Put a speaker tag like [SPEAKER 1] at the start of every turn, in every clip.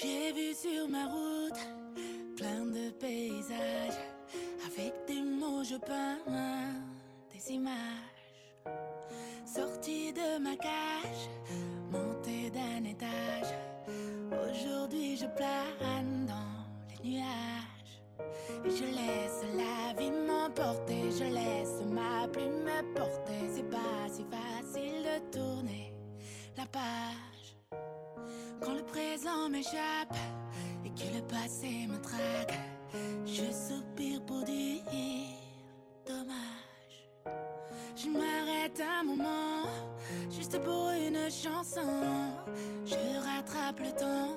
[SPEAKER 1] J'ai vu sur ma route plein de paysages. Avec des mots, je peins des images. Sorti de ma cage, monté d'un étage. Aujourd'hui, je plane dans les nuages. Et je laisse la vie m'emporter. Je laisse ma plume me porter. C'est pas si facile de tourner la page présent m'échappe et que le passé me traque. Je soupire pour dire dommage. Je m'arrête un moment, juste pour une chanson. Je rattrape le temps,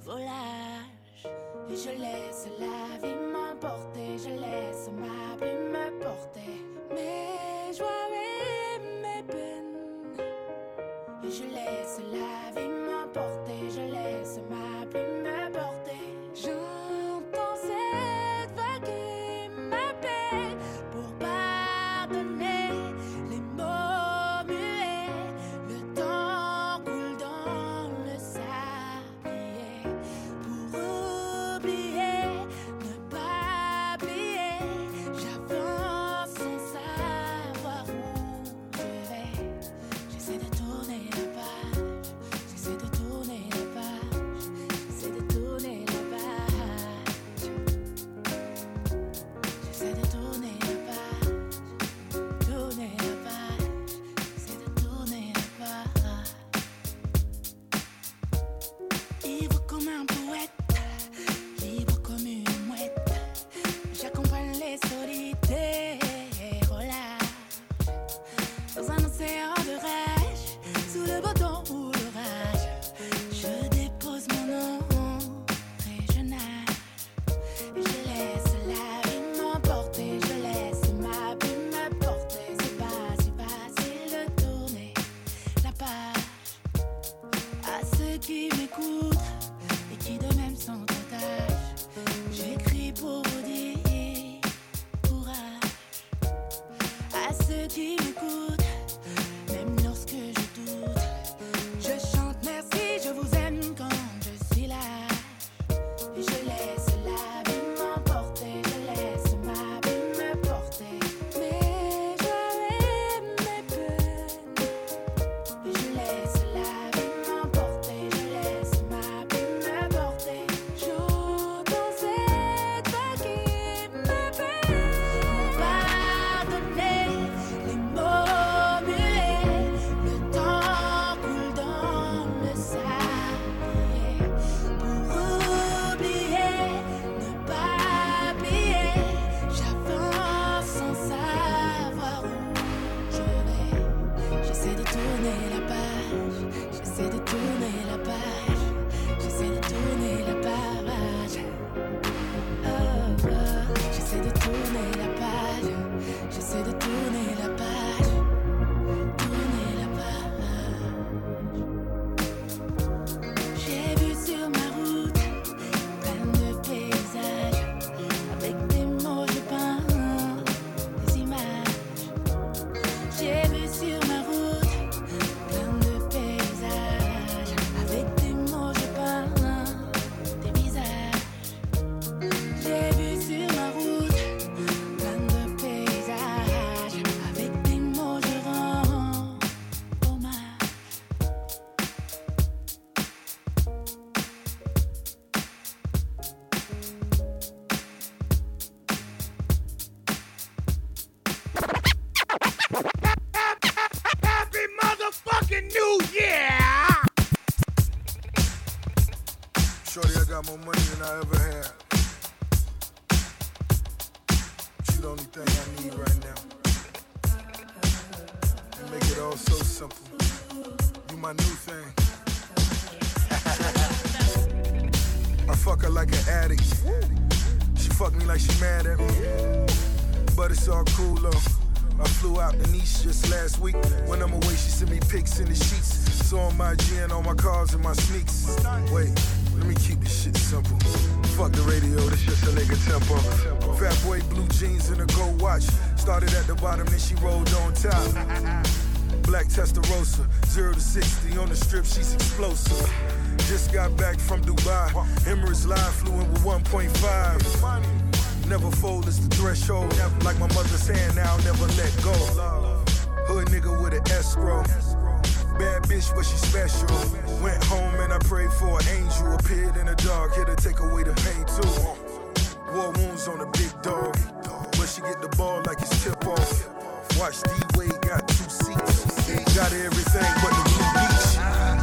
[SPEAKER 1] volage. Et je laisse la vie m'emporter, je laisse ma plume me porter. Mes joies et mes peines. Et je laisse la
[SPEAKER 2] I over Fuck the radio, this just a nigga tempo. Fat boy, blue jeans, and a gold watch. Started at the bottom and she rolled on top. Black Testarossa, 0 to 60 on the strip, she's explosive. Just got back from Dubai. Emirates Live flew in with 1.5. Never fold it's the threshold. Like my mother's saying, now, never let go. Hood nigga with an escrow. Bad bitch, but she special. Went home and I prayed for an angel. Appeared in the dark, here to take away the pain too. War wounds on a big dog. But she get the ball like it's tip off. Watch D Wade got two seats. Got everything but the blue beach.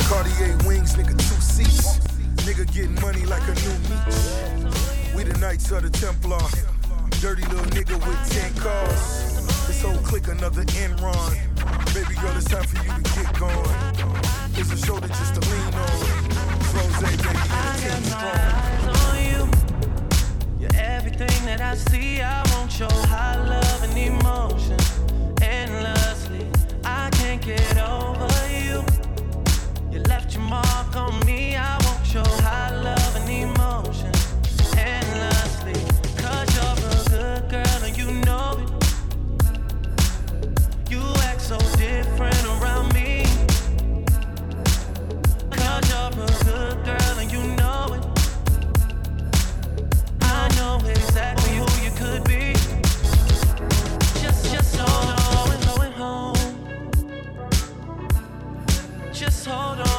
[SPEAKER 2] Cartier wings, nigga, two seats. Nigga getting money like a new meat. We the Knights of the Templar. Dirty little nigga with 10 cars. This whole clique another Enron. Baby girl, it's time for you to get going. It's a shoulder just to lean on. Rose, baby, and the team strong.
[SPEAKER 3] on you. You're everything that I see. I want your high love and emotion endlessly. I can't get over you. You left your mark on me. I want your hold on,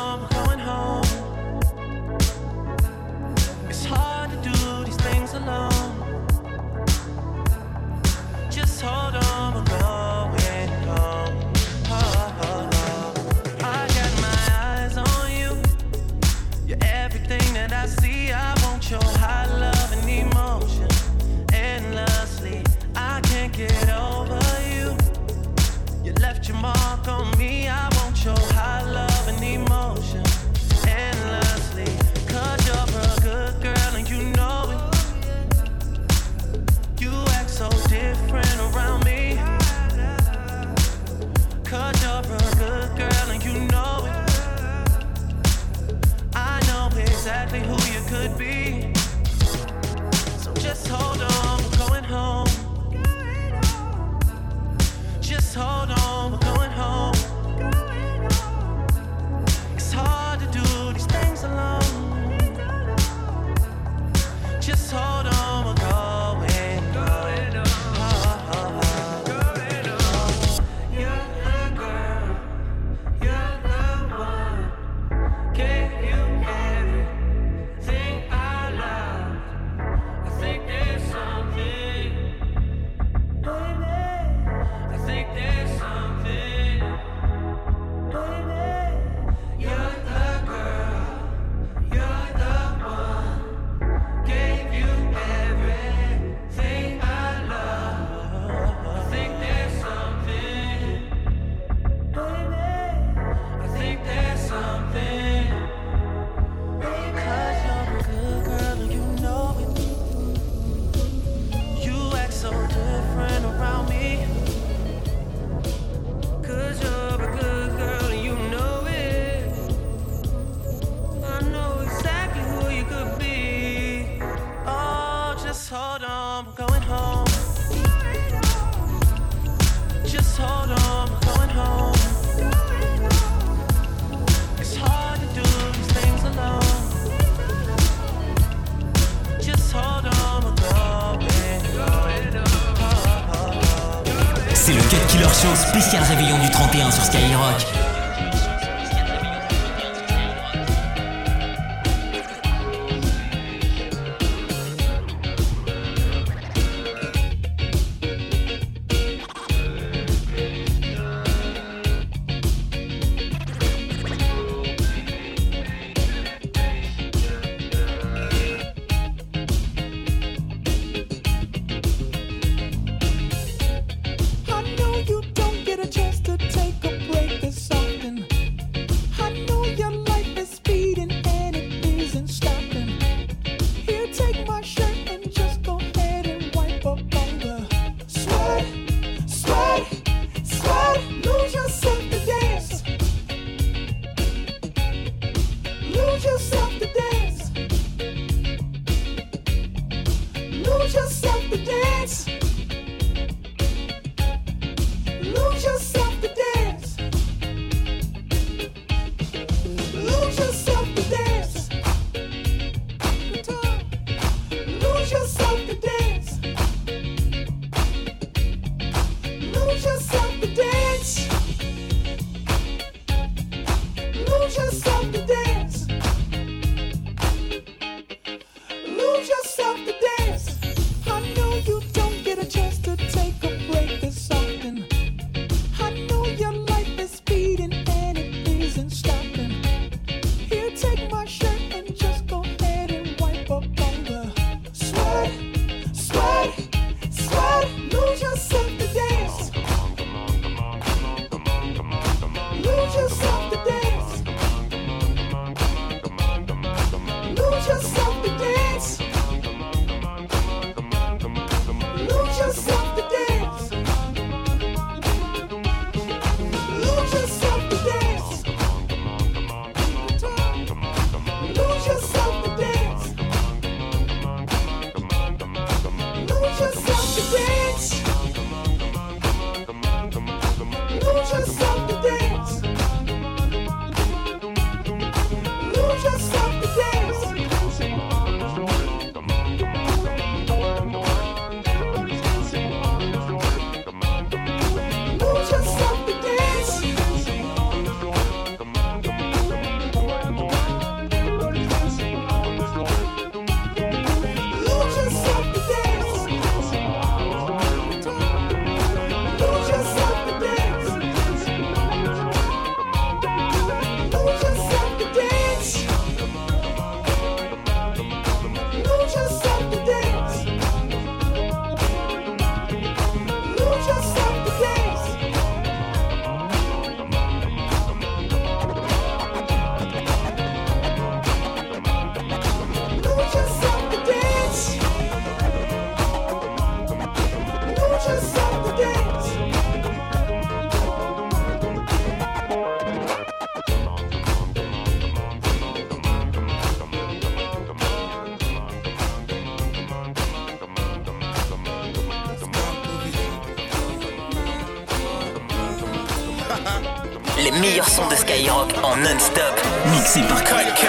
[SPEAKER 4] en non-stop. Mixé par Cut Kill.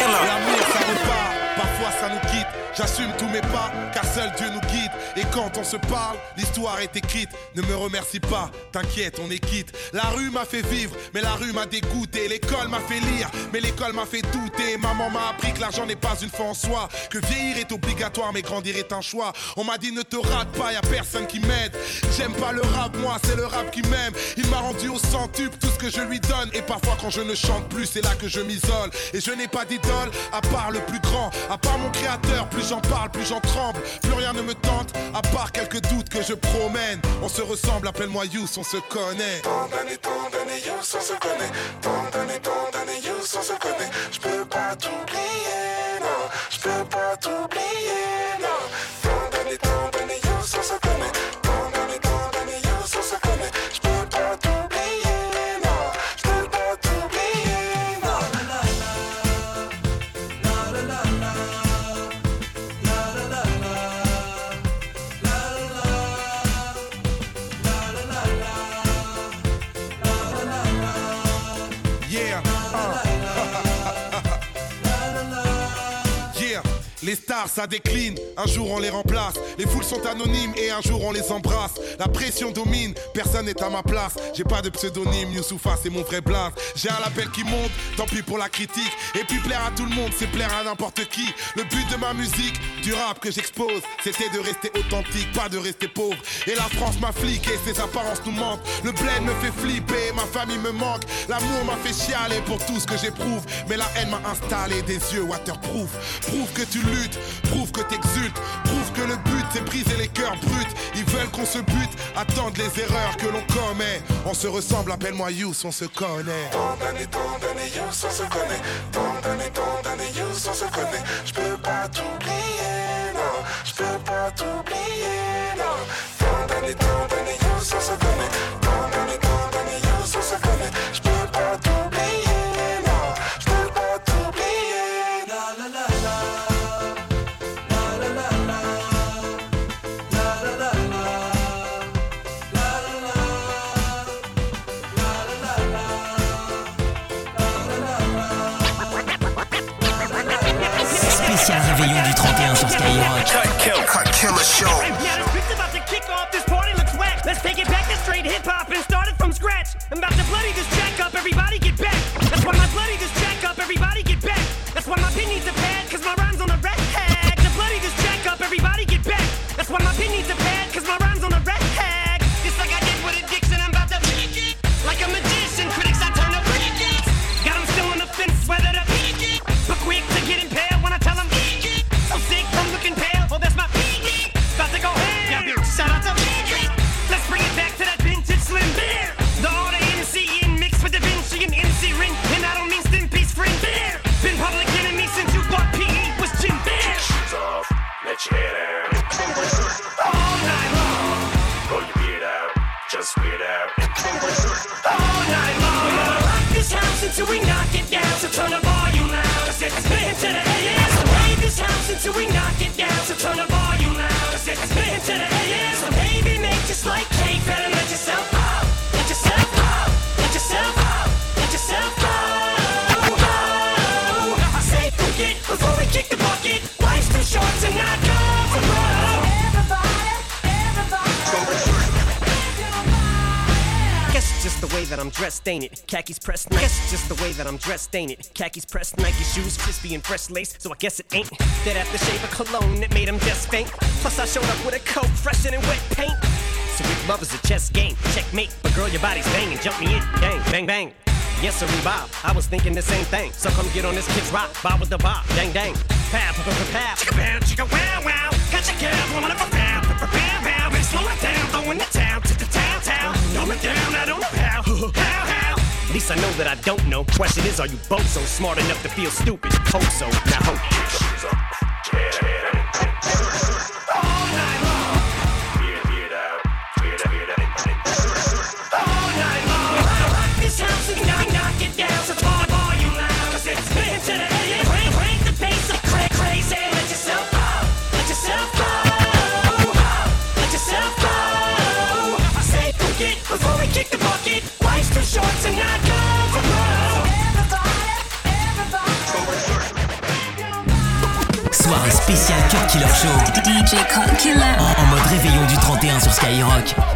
[SPEAKER 5] L'amour ça repart, parfois ça nous quitte. J'assume tous mes pas, car seul Dieu nous guide. Et quand on se parle, est écrite. Ne me remercie pas, t'inquiète, on est quitte. La rue m'a fait vivre, mais la rue m'a dégoûté. L'école m'a fait lire, mais l'école m'a fait douter. Maman m'a appris que l'argent n'est pas une fin en soi. Que vieillir est obligatoire, mais grandir est un choix. On m'a dit ne te rate pas, y a personne qui m'aide. J'aime pas le rap, moi, c'est le rap qui m'aime. Il m'a rendu au centuple tout ce que je lui donne. Et parfois, quand je ne chante plus, c'est là que je m'isole. Et je n'ai pas d'idole, à part le plus grand, à part mon créateur. Plus j'en parle, plus j'en tremble. Plus rien ne me à part quelques doutes que je promène. On se ressemble, appelle-moi Yous, on se connaît. they clean. Un jour on les remplace. Les foules sont anonymes et un jour on les embrasse. La pression domine, personne n'est à ma place. J'ai pas de pseudonyme, Youssoufa c'est mon vrai blaze. J'ai un label qui monte, tant pis pour la critique. Et puis plaire à tout le monde, c'est plaire à n'importe qui. Le but de ma musique, du rap que j'expose, c'était de rester authentique, pas de rester pauvre. Et la France m'a fliqué, ses apparences nous mentent. Le bled me fait flipper, ma famille me manque. L'amour m'a fait chialer pour tout ce que j'éprouve. Mais la haine m'a installé des yeux waterproof. Prouve que tu luttes, prouve que t'exultes, prouve que le but c'est briser les cœurs bruts. Ils veulent qu'on se bute, attendent les erreurs que l'on commet. On se ressemble, appelle-moi Yous, on se connaît. Tant d'années, tant d'années, Yous, on se connaît. Tant d'années, tant d'années, Yous, on se connaît. Je peux pas t'oublier, non. Je peux pas t'oublier, non. Tant d'années, tant d'années, Yous, on se connaît.
[SPEAKER 6] That ain't it? Khakis pressed nice. Just the way that I'm dressed, ain't it? Khakis pressed Nike shoes, crispy and fresh lace. So I guess it ain't that aftershave of cologne that made him just faint. Plus I showed up with a coat fresher than wet paint. So if love is a chess game, checkmate. But girl, your body's banging, jump me in, bang, bang, bang. Yes, sir, Bob. I was thinking the same thing. So come get on this kid's rock. Bob with the bob. Dang, dang. Pow, pow, pow, pow. Chicka, pow, chicka, wow, wow. Catch a girl, woman of a pow, pow, pow, pow, slow it down, throwing the town to the town, town. Throw it down, I don't know At least I know that I don't know. Question is, are you both so smart enough to feel stupid? Hope so. Now hope.
[SPEAKER 7] Killer Show.
[SPEAKER 4] DJ Cut Killer.
[SPEAKER 7] En, en mode réveillon du 31 sur Skyrock.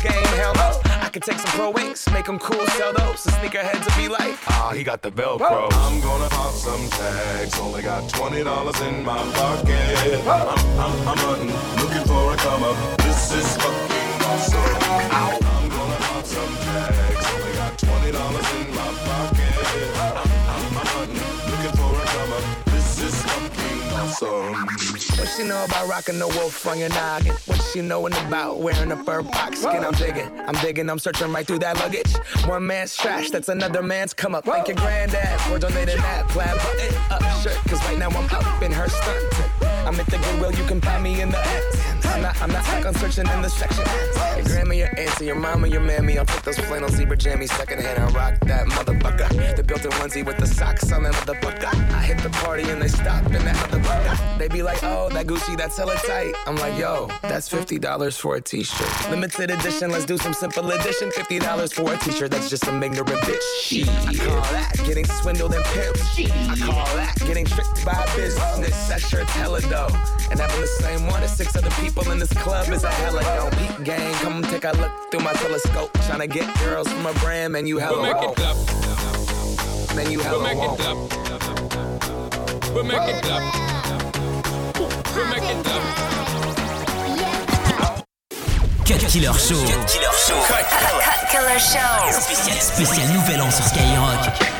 [SPEAKER 8] game. Hell no. I could take some pro wings, make them cool, sell those. The sneakerheads will be like, ah, he got the Velcro.
[SPEAKER 9] I'm gonna pop some tags. Only got twenty dollars in my pocket. I'm, I'm, I'm hunting, looking for a come up. This is fucking awesome. I'm gonna pop some tags. Only got twenty dollars in my pocket. I'm, I'm, I'm hunting, looking for a come up. This is fucking awesome.
[SPEAKER 8] What she know about rocking the wolf on your noggin? What she knowin' about wearing a fur box skin? I'm digging, I'm digging, I'm searching right through that luggage. One man's trash, that's another man's come up. Thank your granddad for donating that plaid button up shirt. Cause right now I'm up in her stunt. I'm at the Goodwill, you can find me in the X. I'm not, I'm not stuck on searching in the section. Your grandma, your auntie, your mama, your mammy. I'll take those flannel zebra jammies secondhand and rock that motherfucker. The built-in onesie with the socks on that motherfucker. I hit the party and they stop in that motherfucker. They be like, oh, that Gucci, that's hella tight. I'm like, yo, that's $50 for a t-shirt. Limited edition, let's do some simple edition. $50 for a t-shirt, that's just some ignorant bitch. Shit. I call that getting swindled and pimped. I call that getting tricked by a business. That shirt's hella dope. And having the same one as six other people in this club is a hella dope. Peak gang, come take a look through my telescope. Trying to get girls from a brand, man, you hella
[SPEAKER 10] We'll make it.
[SPEAKER 8] Man, you hella
[SPEAKER 10] make it
[SPEAKER 8] woke.
[SPEAKER 10] clap. We'll make it clap. We'll make it clap.
[SPEAKER 7] Cut Killer Show. Cut Killer Show.
[SPEAKER 4] Cut Killer Show.
[SPEAKER 7] Spécial,
[SPEAKER 11] spécial Nouvel An sur Skyrock.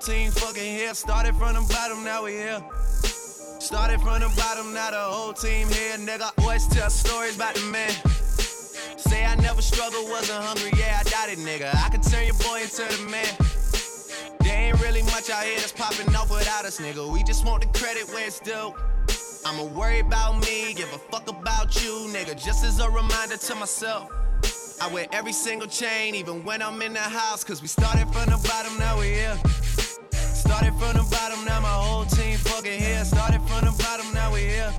[SPEAKER 3] team fucking here. Started from the bottom, now we here. Started from the bottom, now the whole team here. Nigga, always tell stories about the man. Say I never struggled, wasn't hungry, yeah, I doubt it, nigga. I could turn your boy into the man. There ain't really much out here that's popping off without us, nigga. We just want the credit where it's due. I'ma worry about me, give a fuck about you, nigga. Just as a reminder to myself. I wear every single chain, even when I'm in the house. Cause we started from the bottom, now we here. Started from the bottom, now my whole team fucking here. Started from the bottom, now we here.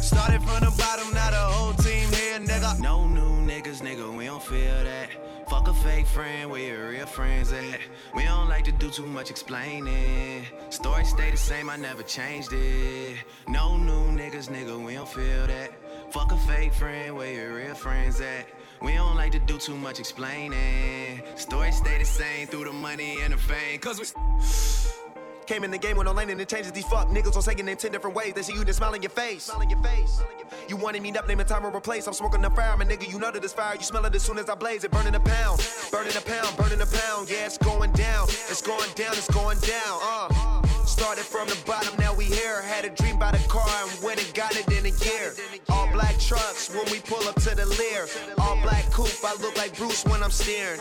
[SPEAKER 3] Started from the bottom, now the whole team here, nigga. No new niggas, nigga, we don't feel that. Fuck a fake friend, where your real friends at? We don't like to do too much explaining. Story stay the same, I never changed it. No new niggas, nigga, we don't feel that. Fuck a fake friend, where your real friends at? We don't like to do too much explaining. Story stay the same through the money and the fame. Cause we.
[SPEAKER 12] Came in the game with no lane and it changes these fuck niggas on saying in 10 different ways. They see you, then smile in your face. Smile in your face. You wanted me up, name a time or a place. I'm smoking the fire, my nigga. You know that it's fire. You smell it as soon as I blaze it. Burning a pound, burning a pound, burning a pound. Yeah, it's going down. It's going down, it's going down. Uh. Started from the bottom, now we here. Had a dream about a car and went and got it in a year. All black trucks when we pull up to the Lear. All black coupe, I look like Bruce when I'm steering.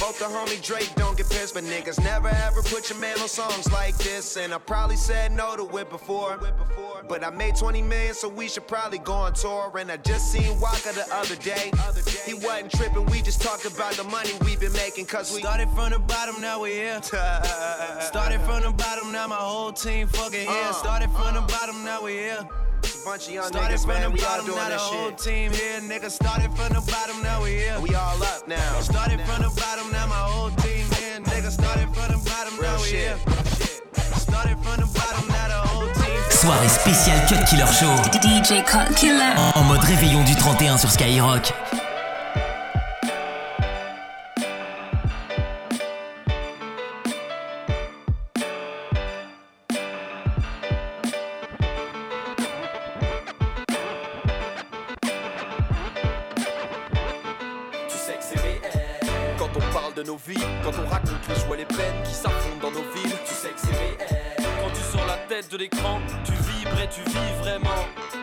[SPEAKER 12] Both the homie Drake don't get pissed, but niggas never ever put your man on songs like this. And I probably said no to it before. But I made 20 million, so we should probably go on tour. And I just seen Waka the other day. He wasn't tripping, we just talked about the money we've been making, cause we
[SPEAKER 3] started from the bottom, now we here. started from the bottom, now my whole team fucking here. Started from the bottom, now we here.
[SPEAKER 12] Bunch of young
[SPEAKER 3] Started
[SPEAKER 12] niggas,
[SPEAKER 3] from
[SPEAKER 12] man,
[SPEAKER 3] the
[SPEAKER 12] we all
[SPEAKER 3] bottom,
[SPEAKER 12] doing
[SPEAKER 3] now the whole
[SPEAKER 12] shit.
[SPEAKER 3] team here, nigga. Started from the bottom, now we here.
[SPEAKER 12] We all up now.
[SPEAKER 3] Started from the bottom, now my whole team here, nigga. Started from the bottom, now we here. Started from the bottom, now the whole team.
[SPEAKER 4] Soirée spéciale Cut Killer Show.
[SPEAKER 13] DJ Cut Killer.
[SPEAKER 4] En mode réveillon du 31 sur Skyrock.
[SPEAKER 14] De
[SPEAKER 15] l'écran, tu vibres et tu vis vraiment.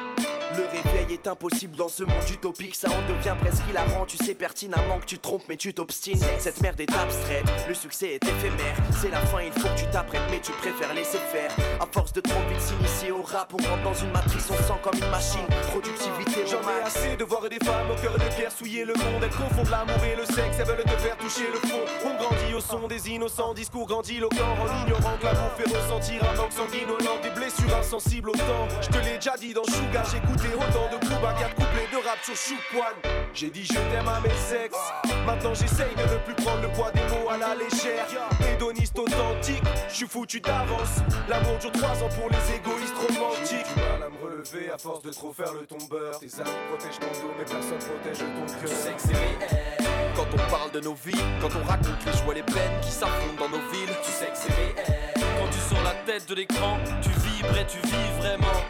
[SPEAKER 16] Le réveil est impossible dans ce monde utopique, ça en devient presque hilarant. Tu sais pertinemment que tu trompes, mais tu t'obstines. Cette merde est abstraite, le succès est éphémère. C'est la fin, il faut que tu t'apprêtes, mais tu préfères laisser faire. À force de trop vite s'initier au rap, on rentre dans une matrice, on sent comme une machine. Productivité,
[SPEAKER 14] J'en ai assez de voir des femmes au cœur de pierre souiller le monde. Elles confondent l'amour et le sexe, elles veulent te faire toucher le fond. On grandit au son des innocents discours grandiloquents en ignorant que l'amour fait ressentir un manque sanguinolent, des blessures insensibles au temps. Je te l'ai déjà dit dans Sugar, j'écoutais autant de coups à quatre couplets de rap sur Choukwan. J'ai dit je t'aime à mes sexes. Maintenant j'essaye de ne plus prendre le poids des mots à la légère. Hédoniste authentique, je suis foutu d'avance. L'amour dure trois ans pour les égoïstes romantiques. J'ai du mal à me relever à force de trop faire le tombeur. Tes amis protègent ton dos, mais personne protège ton cœur.
[SPEAKER 16] Tu sais que c'est réel.
[SPEAKER 14] Quand on parle de nos vies, quand on raconte les joies, les peines qui s'affrontent dans nos villes,
[SPEAKER 16] Tu sais que c'est réel.
[SPEAKER 15] Quand tu sors la tête de l'écran, tu vibres et tu vis vraiment.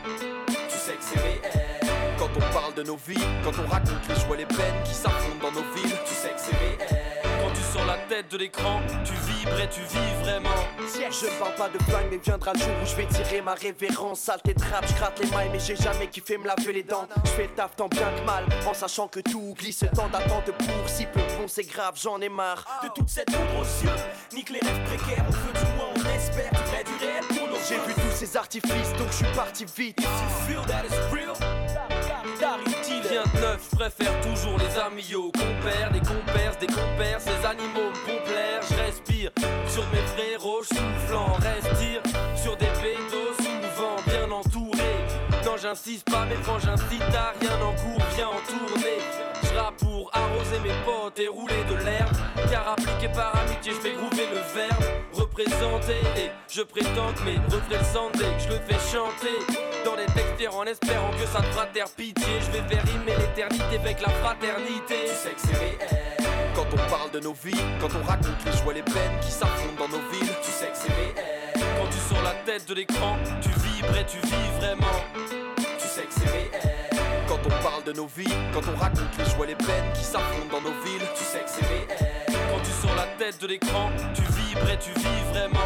[SPEAKER 16] Tu sais que c'est réel.
[SPEAKER 14] Quand on parle de nos vies, quand on raconte les joies, les peines qui s'affrontent dans nos villes,
[SPEAKER 16] Tu sais que c'est réel.
[SPEAKER 15] Quand tu sors la tête de l'écran, tu vibres et tu vis vraiment.
[SPEAKER 16] Je ne parle pas de flingue, mais viendra le jour où je vais tirer ma révérence. Saleté de rap, je gratte les mailles, mais j'ai jamais kiffé me laver les dents. Je fais le taf tant bien que mal, en sachant que tout glisse. Tant d'attente pour si peu bon, c'est grave, j'en ai marre.
[SPEAKER 14] de toute cette poudre aux yeux. Nique les rêves précaires, on veut du moins, on espère. Tu du réel pour nos
[SPEAKER 16] J'ai vu tous ces artifices, donc je suis parti vite.
[SPEAKER 14] feel that is real.
[SPEAKER 15] De neuf, je préfère toujours les amis aux compères, des compères, des compères, ces animaux me plaire, je respire sur mes frérots, soufflant, respire sur des pédos souvent bien entourés. Non, j'insiste pas, mais quand j'incite à rien en cours, viens en tournée. Je pour arroser mes potes et rouler de l'herbe. Car appliqué par amitié, je fais groover le verbe. Et je prétends que mes refrains que je le fais chanter. Dans les textes en espérant que ça te fera pitié. Je vais faire rimer l'éternité avec la fraternité.
[SPEAKER 16] Tu sais que c'est réel.
[SPEAKER 14] Quand on parle de nos vies, quand on raconte les joies, les peines qui s'affrontent dans nos villes,
[SPEAKER 16] Tu sais que c'est réel.
[SPEAKER 15] Quand tu sors la tête de l'écran, tu vibres et tu vis vraiment.
[SPEAKER 16] Tu sais que c'est réel.
[SPEAKER 14] quand on parle de nos vies, quand on raconte les joies, les peines qui s'affrontent dans nos villes,
[SPEAKER 16] Tu sais que c'est réel.
[SPEAKER 15] Quand tu sors la tête de l'écran, tu et tu vis vraiment.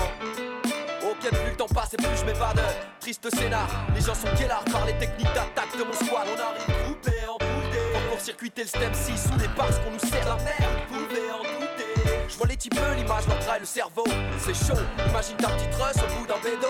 [SPEAKER 14] Ok, plus le temps passe et plus je m'évade. Triste scénar, les gens sont guélards par les techniques d'attaque de mon squad. On arrive groupé en boudé. Pour circuiter le stem 6 sous les parce qu'on nous sert la merde. Pouvez en douter. Je vois les types, l'image leur le cerveau. C'est chaud, imagine ta petite russe au bout d'un bédo.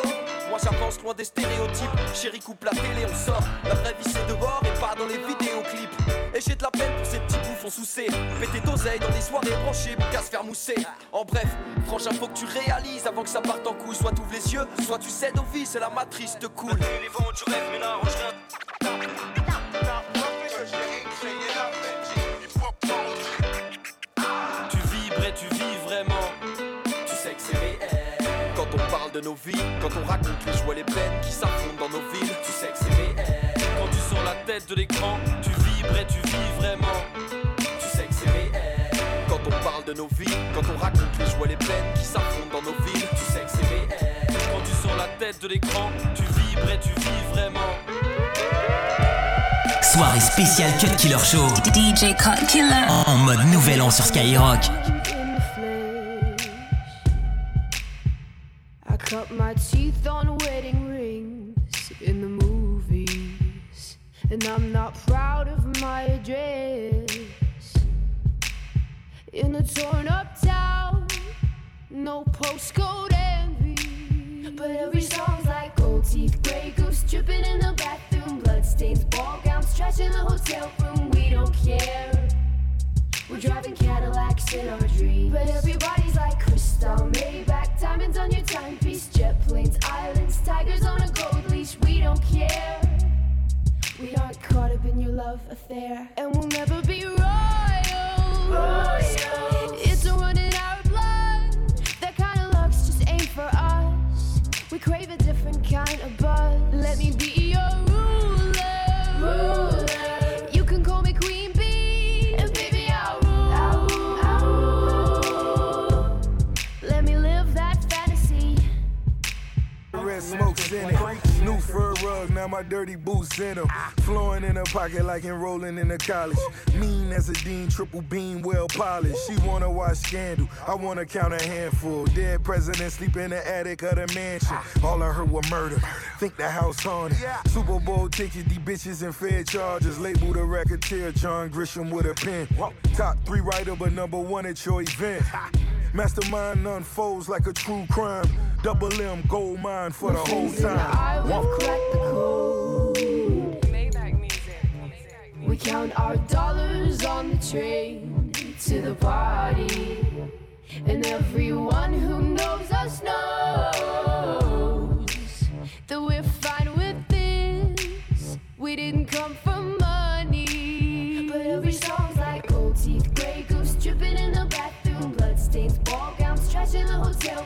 [SPEAKER 14] Moi j'avance
[SPEAKER 15] loin des stéréotypes. Chérie, coupe la télé, on sort. La vraie vie c'est dehors et pas dans les vidéoclips. Et j'ai de la peine pour ces bouffons soucés. Péter d'oseille dans des soirées branchées pour qu'à se faire mousser. En bref, franchement, faut que tu réalises avant que ça parte en couille. Soit t'ouvres les yeux, soit tu cèdes au vice et la matrice te coule.
[SPEAKER 17] Les vents du rêve, mais là,
[SPEAKER 15] Tu vibres et tu vis vraiment. Tu sais que c'est réel. Quand on parle de nos vies, quand on raconte les joies et les peines qui s'affrontent dans nos villes, tu sais que c'est réel. Quand tu sors la tête de l'écran, tu parle de nos vies, quand on raconte les joies et les peines qui s'affrontent dans nos villes, tu sais que c'est réel. Quand tu sors la tête de l'écran, tu vibres et tu vis vraiment.
[SPEAKER 4] Soirée spéciale Cut Killer Show.
[SPEAKER 18] DJ Cut Killer.
[SPEAKER 4] En mode nouvel an sur Skyrock.
[SPEAKER 19] I cut my teeth on wedding rings in the movies, and I'm not proud of my address. In a torn up town, no postcode envy, but every song's like gold teeth, gray goose dripping in the bathroom, bloodstains, ball gowns, trash in the hotel room. We don't care. We're driving Cadillacs in our dreams. But everybody's like crystal, Maybach, diamonds on your timepiece, jet planes, islands, tigers on a gold leash. We don't care. We aren't caught up in your love affair, and we'll never be royal. We crave a different kind of buzz. Let me be
[SPEAKER 1] my dirty boots in them. Flowing in her pocket like enrolling in a college. Mean as a dean, triple beam, well polished. She wanna watch scandal, I wanna count a handful. Dead president sleep in the attic of the mansion. All I heard was murder. Think the house haunted. Super Bowl tickets, these bitches and fair charges. Label the racketeer, John Grisham with a pen. Top three writer, but number one at your event. Mastermind unfolds like a true crime. Double M, gold mine for the whole
[SPEAKER 19] I
[SPEAKER 1] time.
[SPEAKER 19] will crack the code. We count our dollars on the train to the party. And everyone who knows us knows that we're fine with this. We didn't come for money. But every song's like gold teeth, gray goose dripping in the bathroom, bloodstains, ball gowns, trash in the hotel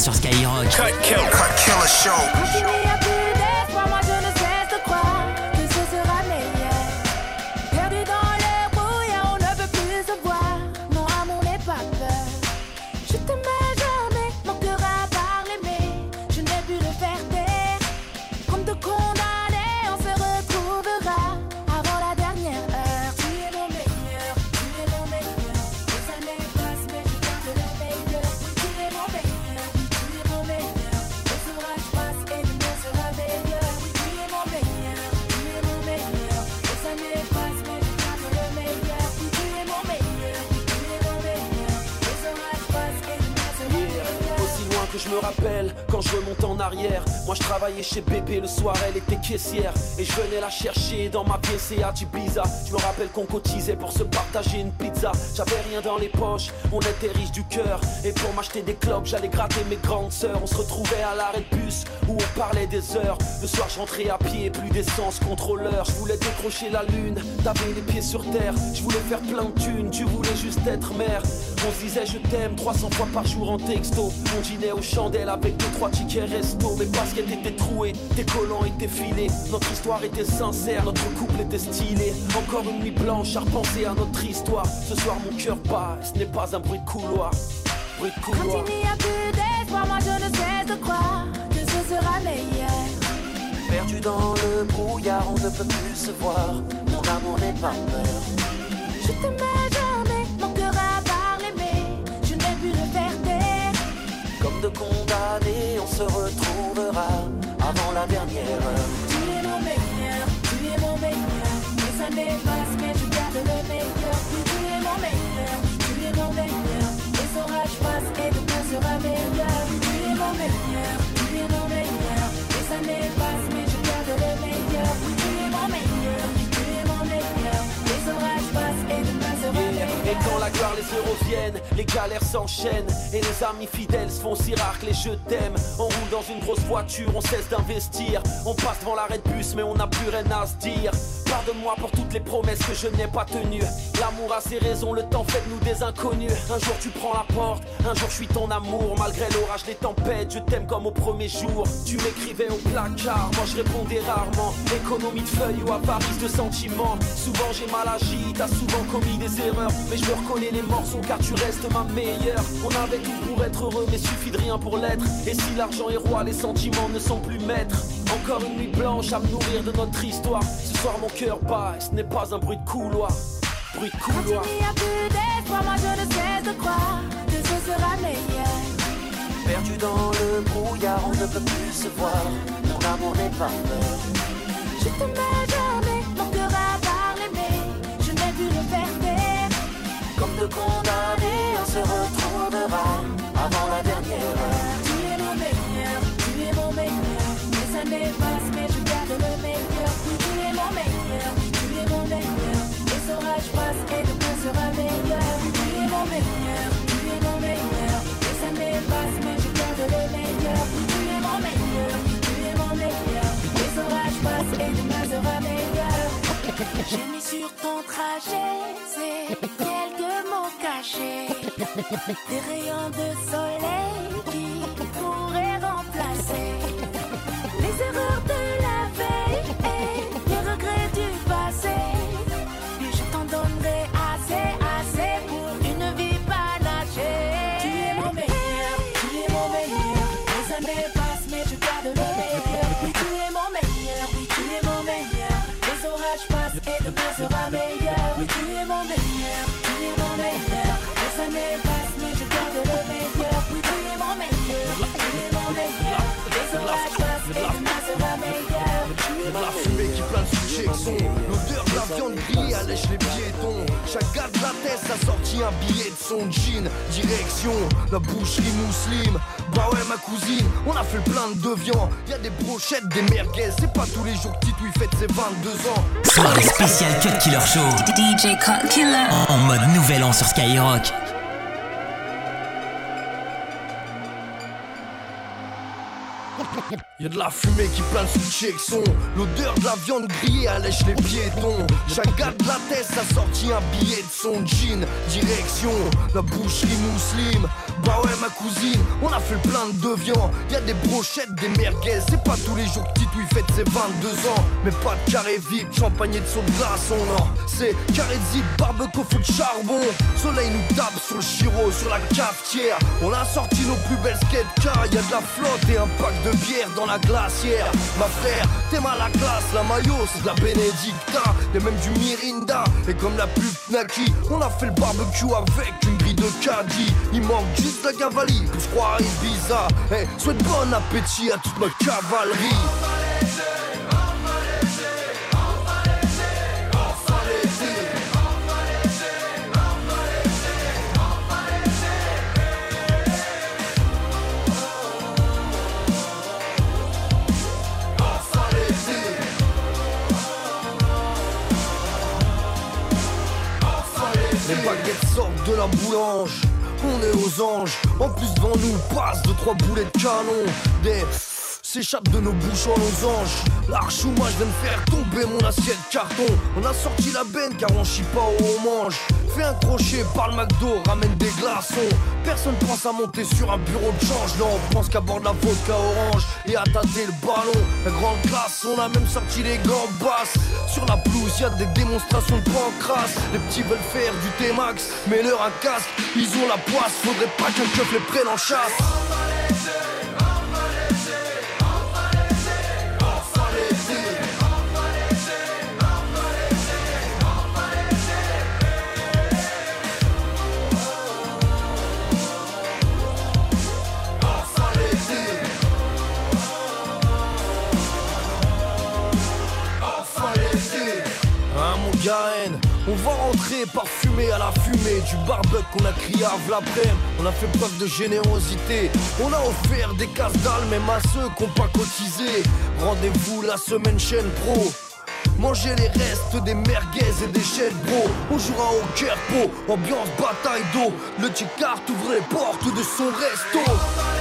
[SPEAKER 4] sur Skyrock.
[SPEAKER 1] Cut Killer, Cut Killer Show.
[SPEAKER 15] Me rappelle quand je remonte en arrière. Moi je travaillais chez bébé le soir, elle était caissière. Et je venais la chercher dans ma PCA Ibiza. Je me rappelle qu'on cotisait pour se partager une pizza. J'avais rien dans les poches, on était riche du cœur. Et pour m'acheter des clopes, j'allais gratter mes grandes sœurs. On se retrouvait à l'arrêt de bus où on parlait des heures. Le soir je rentrais à pied, plus d'essence, contrôleur. Je voulais décrocher la lune, t'avais les pieds sur terre. Je voulais faire plein de thunes, tu voulais juste être mère. On se disait je t'aime 300 fois par jour en texto. Chandelles avec deux trois tickets resto. Mes baskets étaient trouées, tes collants étaient filés. Notre histoire était sincère, notre couple était stylé. Encore une nuit blanche à repenser à notre histoire. Ce soir mon cœur bat, ce n'est pas un bruit de couloir. Bruit de
[SPEAKER 1] Quand
[SPEAKER 15] couloir.
[SPEAKER 1] il n'y a plus d'espoir, moi je ne cesse de croire que ce sera meilleur.
[SPEAKER 20] Perdu dans le brouillard, on ne peut plus se voir. Mon amour n'est pas peur.
[SPEAKER 1] Je t'aimais
[SPEAKER 20] on se retrouvera avant la dernière.
[SPEAKER 1] Tu es mon meilleur, tu es mon meilleur. Les années passent, mais je garde le meilleur. Tu es mon meilleur, tu es mon meilleur. Les orages passent et demain sera meilleur. Tu es mon meilleur, Et
[SPEAKER 15] quand la gloire, les euros viennent, les galères s'enchaînent. Et les amis fidèles se font si rares les je t'aime On roule dans une grosse voiture, on cesse d'investir. On passe devant l'arrêt de bus mais on n'a plus rien à se dire Pardonne-moi pour toutes les promesses que je n'ai pas tenues. L'amour a ses raisons, le temps fait de nous des inconnus. Un jour tu prends la porte, un jour je suis ton amour. Malgré l'orage, les tempêtes, je t'aime comme au premier jour. Tu m'écrivais au placard, moi je répondais rarement. Économie de feuilles ou avarice de sentiments. Souvent j'ai mal agi, t'as souvent commis des erreurs. Mais je me reconnais les morceaux car tu restes ma meilleure. On avait tout pour être heureux mais suffit de rien pour l'être. Et si l'argent est roi, les sentiments ne sont plus maîtres. Encore une nuit blanche à me nourrir de notre histoire. Ce soir mon cœur bat et ce n'est pas un bruit de couloir Bruit de
[SPEAKER 1] Quand
[SPEAKER 15] couloir
[SPEAKER 1] il n'y a plus d'espoir, moi je ne cesse de croire que ce sera meilleur.
[SPEAKER 20] Perdu dans le brouillard, on ne peut plus se voir. Mon amour n'est pas peur.
[SPEAKER 1] Je t'aimais jamais, mon cœur a parlé, mais je n'ai pu le faire.
[SPEAKER 20] Comme de condamnés, on se retrouvera avant la dernière heure.
[SPEAKER 1] Tu es mon meilleur, tu es mon meilleur. Les années passent, mais je garde le meilleur. Passent et demain sera meilleur. Tu es mon meilleur, tu es mon meilleur. Les années passent, mais je garde le meilleur. Tu es mon meilleur, tu es mon meilleur. Les orages passent et demain sera meilleur. J'ai mis sur ton trajet, c'est quelques mots cachés. Des rayons de soleil qui pourraient remplacer
[SPEAKER 21] L'odeur de la viande grillée allège les piétons. Chaque gars de la tête a sorti un billet de son jean. Direction la boucherie musulmane. Bah ouais ma cousine, on a fait plein de viande Y'a des brochettes, des merguez. C'est pas tous les jours que Titouille fête ses 22 ans.
[SPEAKER 11] Soirée spéciale Cut Killer Show.
[SPEAKER 7] DJ Cut Killer.
[SPEAKER 11] En, en mode nouvel an sur Skyrock.
[SPEAKER 21] Y'a de la fumée qui plane sous Jackson. L'odeur de la viande grillée allège les piétons. De la tête a sorti un billet de son jean. Direction la boucherie musulmane. Bah ouais ma cousine, on a fait plein de viande Y'a des brochettes, des merguez. C'est pas tous les jours que Titouille fête ses 22 ans. Mais pas de carré vide, champagne de saut de glaçon non C'est carré de zip, barbecue feu de charbon. Soleil nous tape sur le chiro, sur la cafetière. On a sorti nos plus belles skates car Y'a de la flotte et un pack de bière dans la glacière. Ma frère, t'es mal à la classe, la maillot c'est de la Benedicta Y'a même du Mirinda Et comme la pub Naki On a fait le barbecue avec une grille de caddie. Il manque juste la cavalerie pour se croire Ibiza. Eh, souhaite bon appétit à toute ma cavalerie têtes sortent de la boulange. On est aux anges, en plus devant nous passe de trois boulets de canon. Des s'échappe de nos bouches en losange. L'arche moi je viens de faire tomber mon assiette carton. On a sorti la benne car on chie pas où on mange. Fais un crochet, par le McDo, ramène des glaçons. Personne pense à monter sur un bureau de change. Non, on pense qu'à boire de la vodka orange et à tâter le ballon. La grande classe, on a même sorti les gants basses. Sur la pelouse, y a des démonstrations de pancras. Les petits veulent faire du T-Max, mais leur un casque. Ils ont la poisse, faudrait pas qu'un keuf les prenne en chasse. On va rentrer parfumé à la fumée du barbecue qu'on a crié à l'après On a fait preuve de générosité. On a offert des casse dalles même à ceux qui n'ont pas cotisé. Rendez-vous la semaine chaîne pro. Manger les restes des merguez et des chaînes bro On jouera au kerpo, ambiance bataille d'eau Le Ticard ouvre les portes de son resto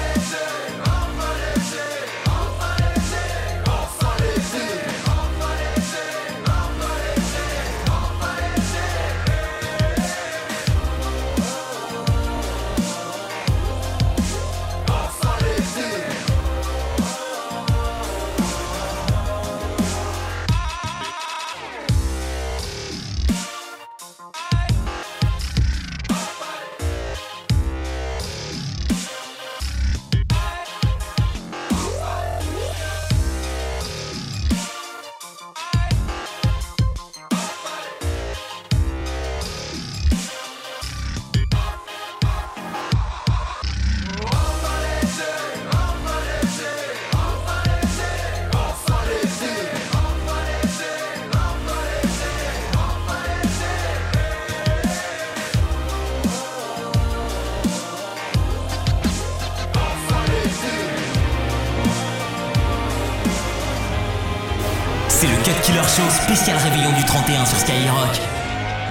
[SPEAKER 11] 31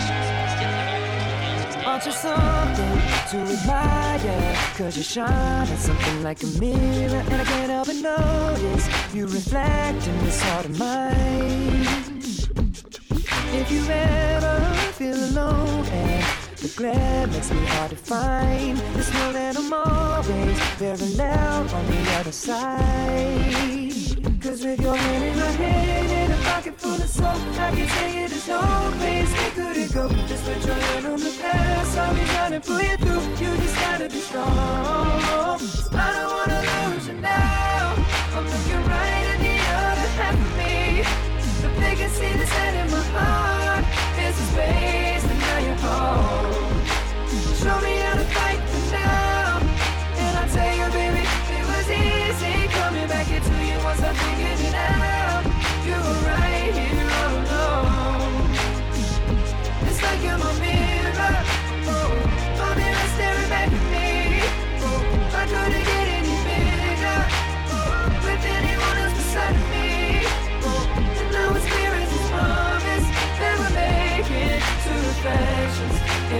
[SPEAKER 11] sur Skyrock.
[SPEAKER 19] Aren't you something to admire? Cause you shine at something like a mirror, and I can't help but notice you reflect in this heart of mine. If you ever feel alone and the glare makes me hard to find, just know that I'm always loud on the other side. Cause with your hand in my hand I can tell you there's no place we couldn't go. Just put your hand on the past, I'll be trying to pull you through. You just gotta be strong. I don't wanna lose you now. I'm looking right at the other half of me. The vacancy that's in my heart is a space, and now you're home. Show me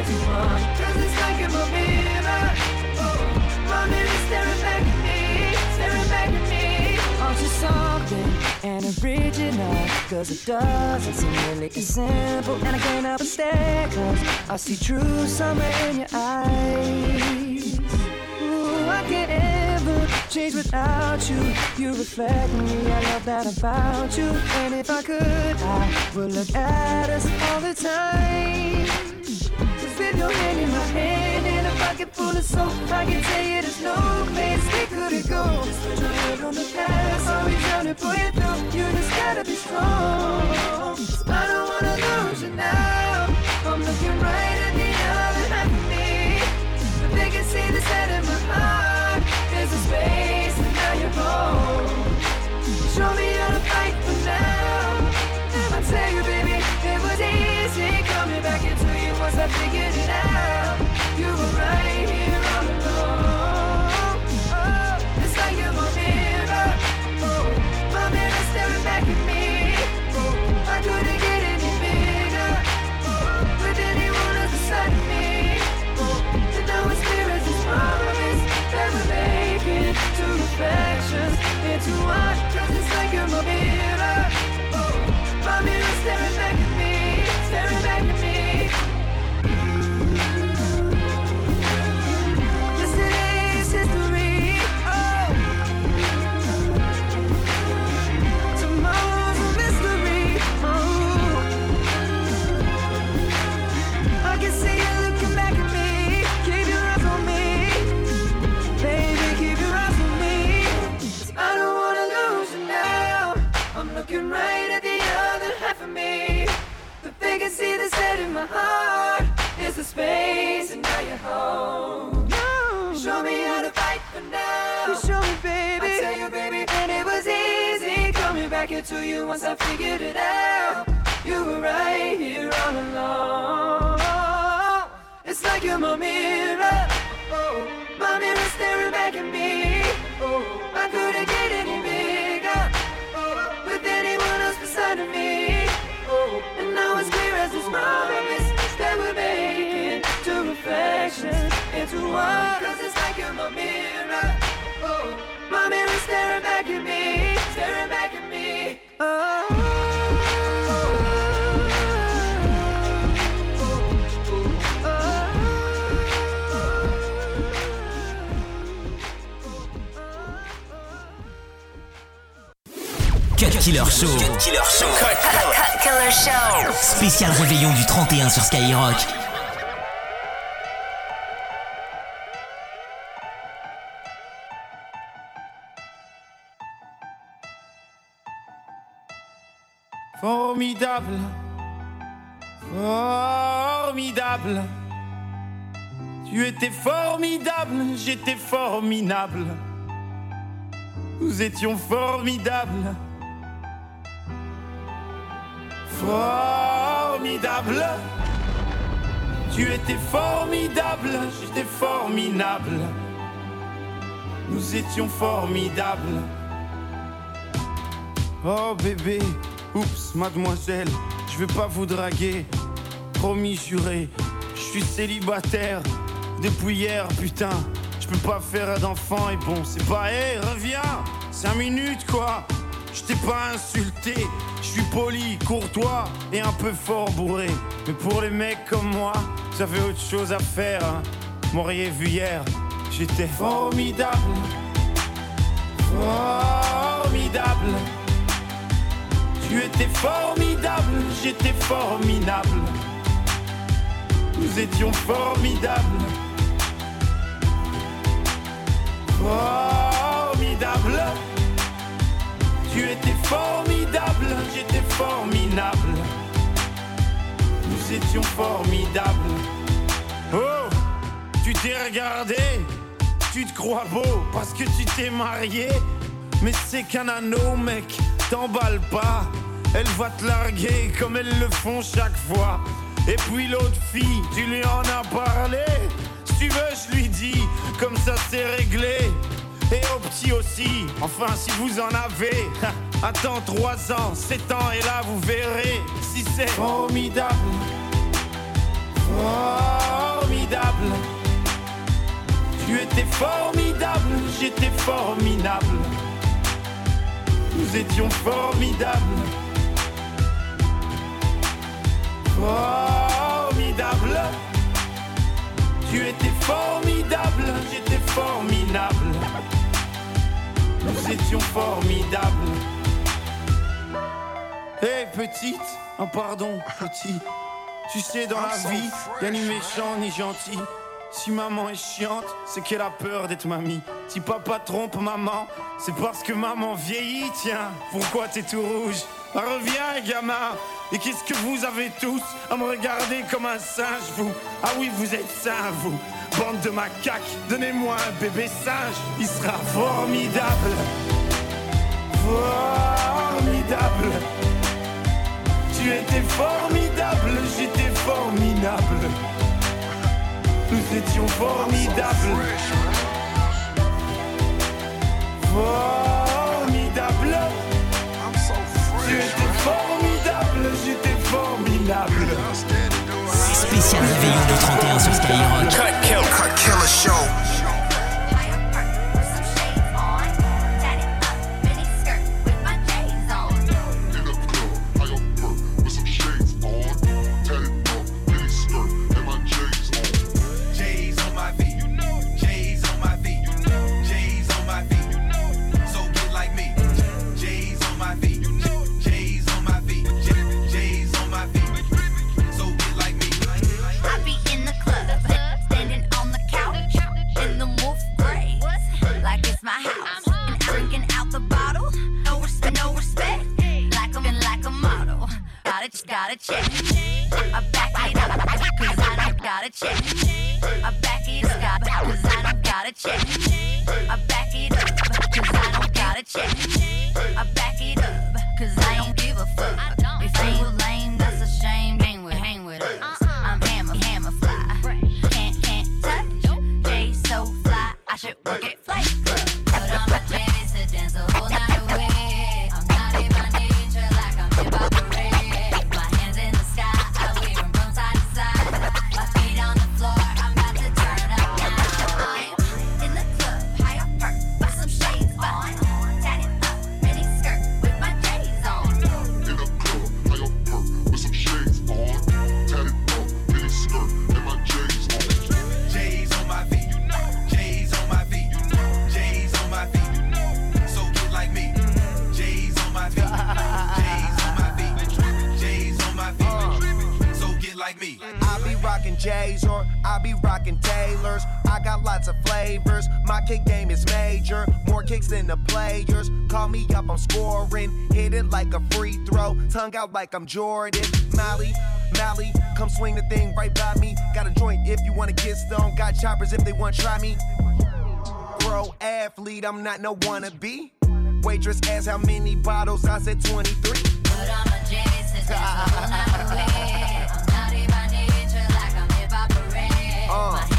[SPEAKER 19] Cause it's like you're my mirror. Oh, my mirror staring back at me, staring back at me. Something and? Cause it doesn't seem really as simple. And I can't help but stare cause I see true summer in your eyes. Ooh, I can't ever change without you. You reflect me, I love that about you. And if I could, I would look at us all the time. With your hand in my hand and a pocket full of soap, I can tell you there's no place we couldn't go. Just put your hand on the past, be trying to pull you through. You just gotta be strong. I don't wanna lose you now. I'm looking right at the other half of me. The vacancy that's set in my heart is a space, and now you're home. You once they can see the set in my heart. It's the space, and now you're home. You show me how to fight for now. You show me, baby. I tell you, baby, and it was easy coming back here to you once I figured it out. You were right here all along. It's like you're my mirror. Oh, my mirror staring back at me. Oh, I couldn't get any bigger. Oh, with anyone else beside of me this small that we're making to reflections into one. Cause it's like you're my mirror.
[SPEAKER 11] Killer Show.
[SPEAKER 7] Killer Show. Cut Killer Show.
[SPEAKER 11] Spécial réveillon du 31 sur Skyrock.
[SPEAKER 22] Formidable, formidable. Tu étais formidable, j'étais formidable. Nous étions formidables. Formidable. Tu étais formidable, j'étais formidable. Nous étions formidables. Oh bébé, oups, mademoiselle, je vais pas vous draguer. Promis juré, je suis célibataire depuis hier, putain. Je peux pas faire d'enfant et bon, c'est pas, hé, reviens, 5 minutes quoi. Je t'ai pas insulté, je suis poli, courtois et un peu fort bourré. Mais pour les mecs comme moi, ça fait autre chose à faire. Hein. M'auriez vu hier, j'étais formidable. Formidable. Tu étais formidable, j'étais formidable. Nous étions formidables. Formidable. Tu étais formidable, j'étais formidable. Nous étions formidables. Oh, tu t'es regardé, tu te crois beau parce que tu t'es marié. Mais c'est qu'un anneau, mec, t'emballe pas. Elle va te larguer comme elles le font chaque fois. Et puis l'autre fille, tu lui en as parlé. Tu veux, je lui dis, comme ça c'est réglé. Et au petit aussi, enfin si vous en avez. Attends 3 ans, 7 ans et là vous verrez si c'est formidable. Formidable. Tu étais formidable, j'étais formidable. Nous étions formidables. Formidable. Tu étais formidable, j'étais formidable. Nous étions formidables. Hé petite, oh pardon petit. Tu sais dans la vie, y'a ni méchant ni gentil. Si maman est chiante, c'est qu'elle a peur d'être mamie. Si papa trompe maman, c'est parce que maman vieillit, tiens. Pourquoi t'es tout rouge? Reviens, gamin. Et qu'est-ce que vous avez tous à me regarder comme un singe, vous? Ah oui, vous êtes sains, vous. Bande de macaques, donnez-moi un bébé singe. Il sera formidable. Formidable. Tu étais formidable, j'étais formidable. Nous étions formidables. Formidable. Tu étais formidable, j'étais formidable.
[SPEAKER 11] Spécial réveillon du 31 sur Skyrock.
[SPEAKER 7] Cut Killer, Cut Killer Show.
[SPEAKER 1] Gotta, gotta check.
[SPEAKER 23] I back it up, cause I don't got a check. I back it up, cause I don't got a check. I back it up, cause I don't got a check. I back it up, cause I don't give a fuck. If you lame, that's a shame. Hang with, hang with us. I'm hammer, hammer fly. Can't, can't touch. J so fly, I should work at like I'm
[SPEAKER 8] Jordan. Molly, Molly, come swing the thing right by me. Got a joint if you wanna get stoned. Got choppers if they wanna try me. Pro athlete, I'm not no wannabe. Waitress asked how many bottles, I said 23.
[SPEAKER 23] But I'm a J's to dance a whole night away. I'm naughty by nature, like I'm hip hop parade. My
[SPEAKER 24] uh.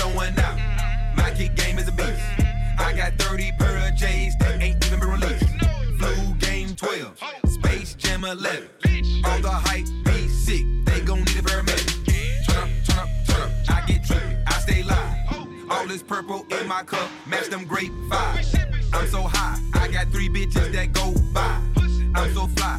[SPEAKER 24] Showing out. My game is a beast. I got 30 pair of J's that ain't even been released. Flu game 12. Space Jam 11. All the hype be sick. They gon' need a paramedic. Turn up, turn up, turn up. I get trippy. I stay live. All this purple in my cup, match them grape vibes. I'm so high, I got three bitches that go by. I'm so fly,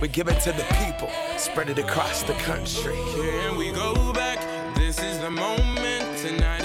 [SPEAKER 8] We give it to the people, spread it across the country.
[SPEAKER 25] Here we go back. This is the moment. Tonight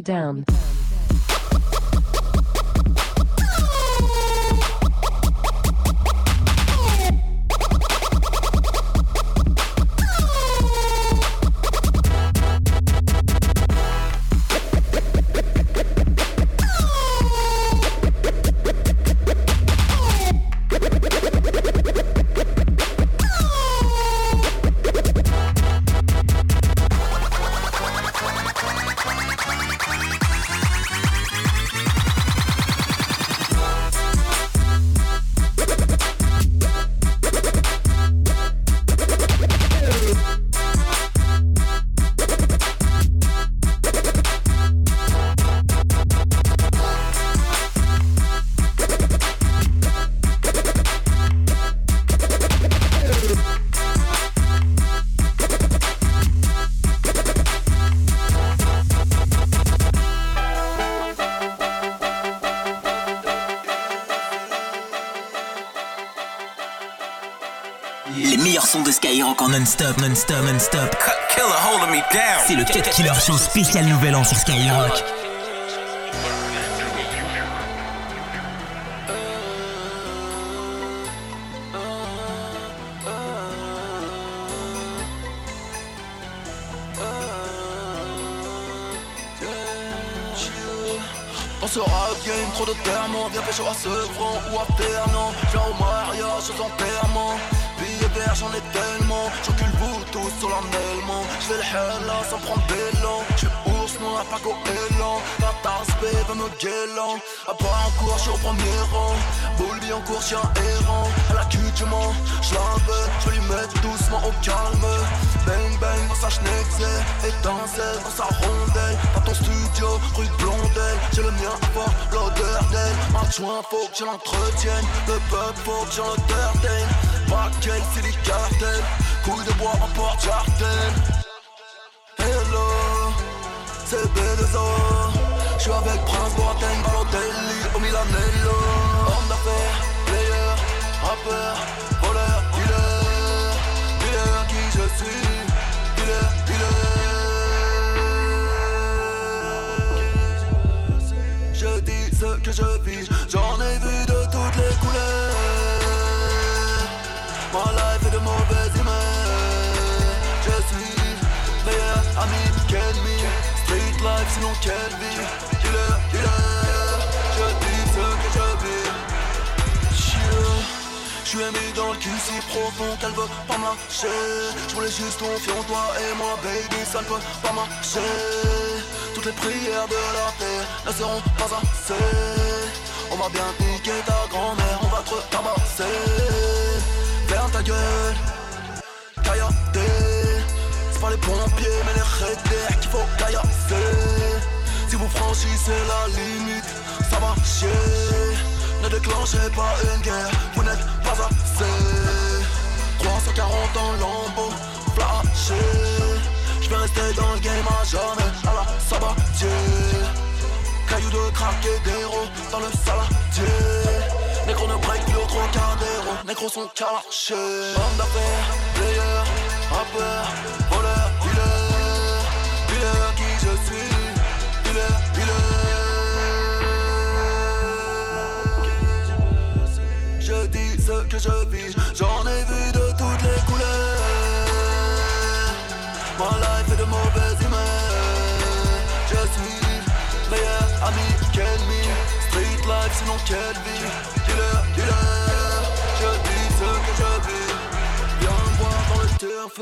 [SPEAKER 26] Down.
[SPEAKER 11] Non-stop, non-stop, non-stop.
[SPEAKER 7] Killer holding me down.
[SPEAKER 11] C'est le 4 Killer Show spécial Nouvel An sur Skyrock.
[SPEAKER 27] On se rap game, trop de termes, viens pécho à ce front ou à Ternon Viens au mariage, aux enterrements J'en ai tellement. J'encule vous tous solennellement J'fais le hell là sans prendre d'élan. J'suis ours noir, pas goéland La tasse B veut me guélant À part en cours, j'suis au premier rang. Boulby en cours, chien errant. À la cul du mens, j'la veux J'veux lui mettre doucement au calme. Bang bang dans sa schneckse Étincelle dans sa rondelle. Dans ton studio, rue de Blondel. J'ai le mien fort, l'odeur d'elle. Un joint, faut que je l'entretienne. Le peuple, faut que j'en entertaine Paquet, c'est des cartels Couille de bois en porte-jardin Hello, c'est B2O J'suis avec Prince Boateng, Balotelli, au Milanello Homme d'affaires, player, rappeur, voleur, dealer. Dealer qui je suis, dealer, dealer. Je dis ce que je qu'ennemi Street sinon quelle vie? Dealer, je dis ce que Chill. Je suis aimé dans le cul si profond qu'elle veut pas marcher. Je voulais juste confier en toi et moi baby ça ne peut pas marcher. Toutes les prières de la terre ne seront pas assez. On va bien piquer ta grand-mère, on va te tabasser Ferme ta gueule, Pas les pompiers mais les rédères qu'il faut caillasser Si vous franchissez la limite, ça va chier. Ne déclenchez pas une guerre, vous n'êtes pas assez. 340 en lambeau, flashé. Je vais rester dans le game à jamais, à la sabatier Cailloux de crack et d'héros dans le saladier. Négro ne break plus au trocadéro, négro sont calachés Homme d'affaires, player, rappeur, dealer, dealer je dis ce que je vis. J'en ai vu de toutes les couleurs. Ma life est de mauvaise humeur. Je suis meilleur ami qu'ennemi. Street life, sinon quelle vie. Dealer, dealer. Je dis ce que je vis. Viens me voir dans le turf.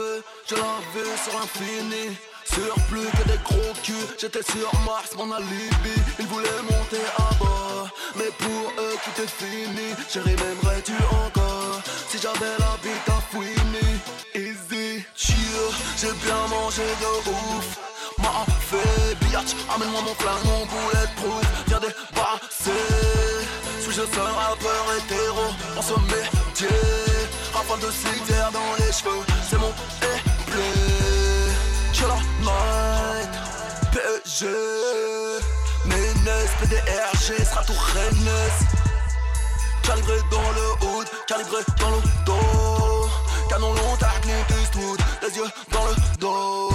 [SPEAKER 27] Je l'ai vu sur infini. Sur plus que des gros culs, j'étais sur Mars, mon alibi. Ils voulaient monter à bord, mais pour eux tout est fini. Chérie, m'aimerais-tu encore si j'avais la vie à fouiner? Easy, chill, j'ai bien mangé de ouf. M'a fait biatch, amène-moi mon flingue, mon bulletproof. Viens dépasser. Suis-je seul rappeur hétéro dans ce métier? Rafale de cigare dans les cheveux, c'est mon éplé. Killer Night, PSG, Ménès, PDRG, sera tout Rennes. Calibré dans le hood, calibré dans le dos. Canon long, Clint Eastwood, les yeux dans le dos.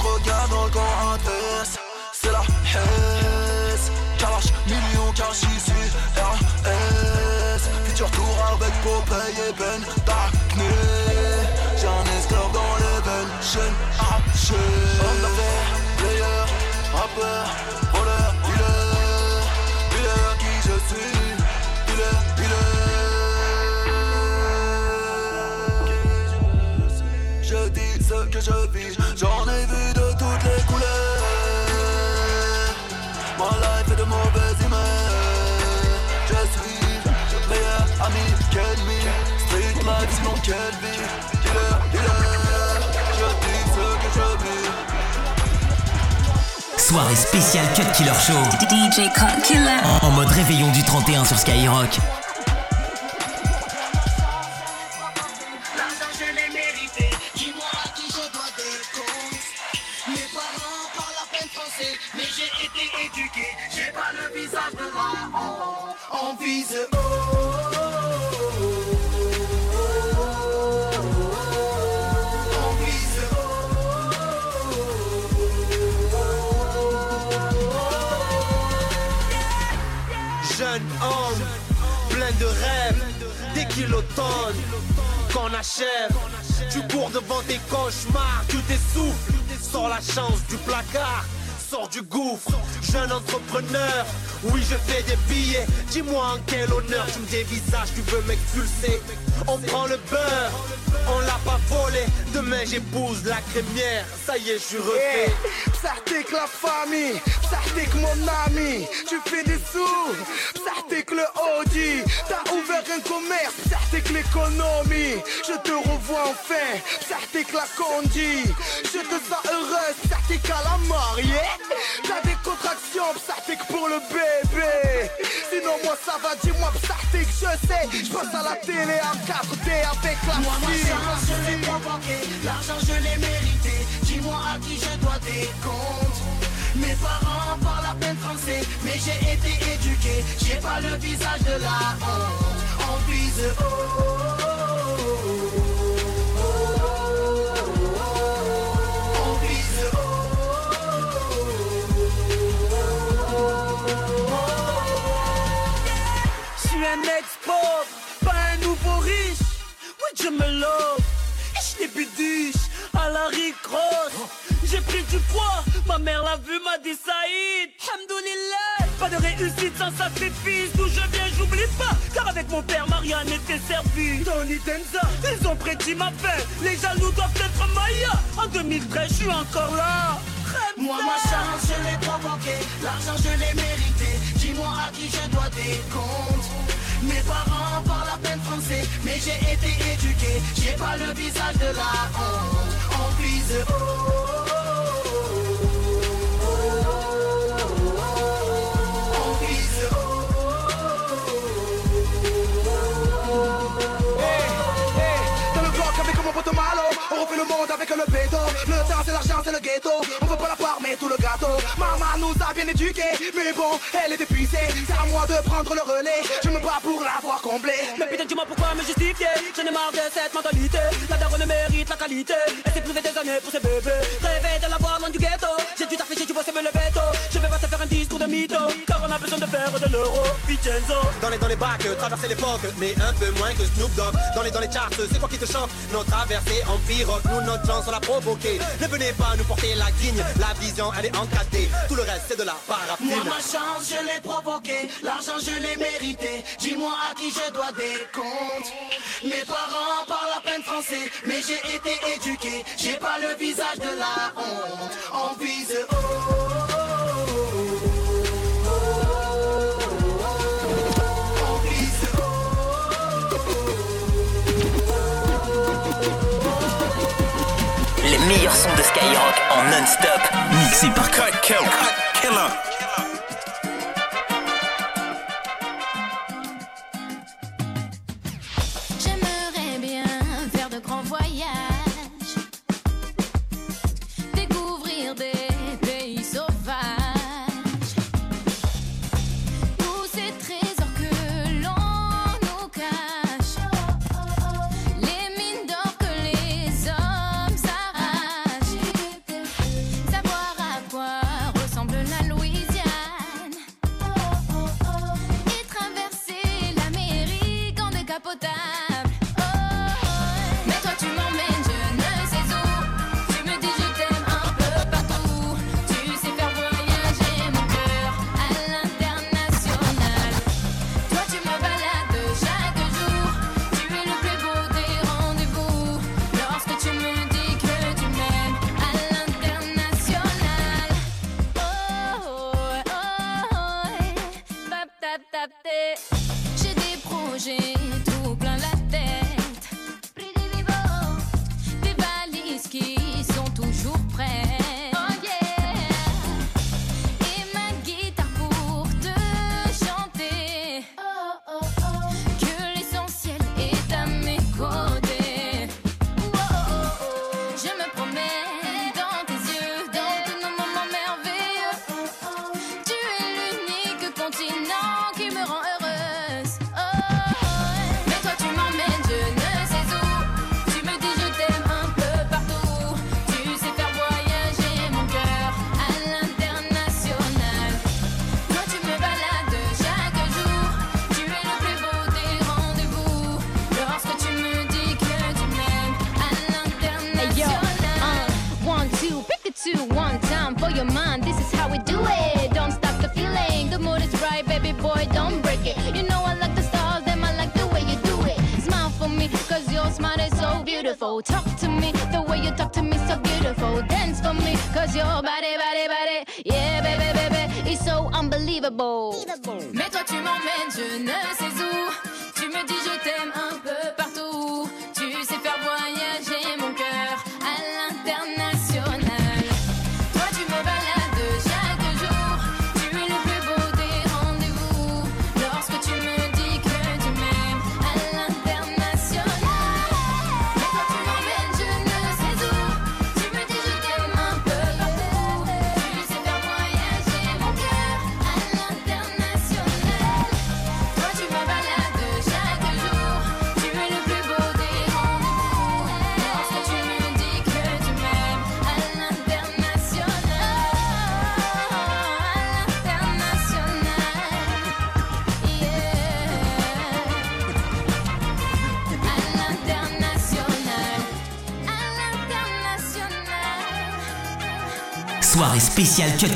[SPEAKER 27] J'regarde dans le camp adverse, c'est la Hesse. Kalash, million cash ici, RS. Futur tour avec Popeye et Ben Darkness. J'ai un esclave dans les veines, chaîne player, rappeur, voleur, dealer. Dealer qui je suis, dealer, dealer. Je dis ce que je vis, j'en ai vu de toutes les couleurs. Ma life est de mauvaise humeur. Je suis meilleur ami qu'ennemi. Street life, sinon quelle vie.
[SPEAKER 4] Soirée spéciale Cut Killer Show.
[SPEAKER 28] DJ Cut Killer.
[SPEAKER 4] En mode réveillon du 31 sur Skyrock.
[SPEAKER 29] J'ai pas le visage de la honte. On vise haut.
[SPEAKER 30] Qu'on achève. Tu cours devant tes cauchemars, tu t'essouffles. Sors la chance du placard, du gouffre. Jeune entrepreneur, oui je fais des billets. Dis-moi en quel honneur tu me dévisages, tu veux m'expulser. On prend le beurre, on l'a pas volé. Demain j'épouse la crémière, ça y est, je suis refait.
[SPEAKER 2] Psartek la famille, Psartek mon ami, tu fais des sous, Psartek le Audi, t'as ouvert un commerce, Psartek l'économie, je te revois enfin, Psartek la condi, je te sens heureuse, Psartek à la mariée, t'as des contractions, Psartek pour le bébé, sinon moi ça va, dis-moi Psartek, je sais, je passe à la télé en 4D avec la
[SPEAKER 29] Moi, ma chance, je l'ai provoqué. L'argent, je l'ai mérité. Dis-moi à qui je dois des comptes. Mes parents parlent à peine français, mais j'ai été éduqué. J'ai pas le visage de la honte. On vise
[SPEAKER 30] un ex-pauvre, pas un nouveau riche. Oui, je me love, et je les bidiche à la Rick Ross.
[SPEAKER 31] j'ai pris du poids. Ma mère l'a vu, m'a dit Saïd. Hamdoulillah. Pas de réussite sans sacrifice. D'où je viens, j'oublie pas. Car avec mon père, Marianne était servie. Tony Denza, ils ont prédit ma fin. Les jaloux doivent être Maya. En 2013, je suis encore là.
[SPEAKER 29] Moi ma chance je l'ai provoqué L'argent je l'ai mérité Dis-moi à qui je dois des comptes Mes parents parlent à peine français Mais j'ai été éduqué. J'ai pas le visage de la honte.
[SPEAKER 32] Avec mon pote Malo On le avec le béton Le c'est l'argent c'est le ghetto On veut pas la part mais tout le gâteau. Maman nous a bien éduqués Mais bon elle est épuisée. C'est à moi de prendre le relais. Je me bats pour l'avoir comblé.
[SPEAKER 31] Mais putain, dis-moi pourquoi me justifier? J'en ai marre de cette mentalité. La daronne mérite la qualité. Et c'est privé des années pour ces bébés. Rêver de la voir loin du ghetto. J'ai dû t'afficher, tu vois, c'est me le veto. Je vais pas te faire un discours de mytho. Car on a besoin de faire de l'euro. Vincenzo.
[SPEAKER 30] Dans les dans les bacs, traverser l'époque, mais un peu moins que Snoop Dogg. Dans les dans les charts, c'est quoi qui te chante Nos traversées en pirogue, nous notre chance on l'a provoqué. Ne venez pas nous porter la la vision elle est encadrée. Tout le reste c'est de la
[SPEAKER 29] Moi
[SPEAKER 30] paraffine.
[SPEAKER 29] ma chance je l'ai provoqué L'argent je l'ai mérité. Dis-moi à qui je dois des comptes. Mes parents parlent à peine français Mais j'ai été éduqué. J'ai pas le visage de la honte. On vise On
[SPEAKER 4] Les meilleurs sons de Skyrock en non-stop, mixés par Cut.
[SPEAKER 7] Killer.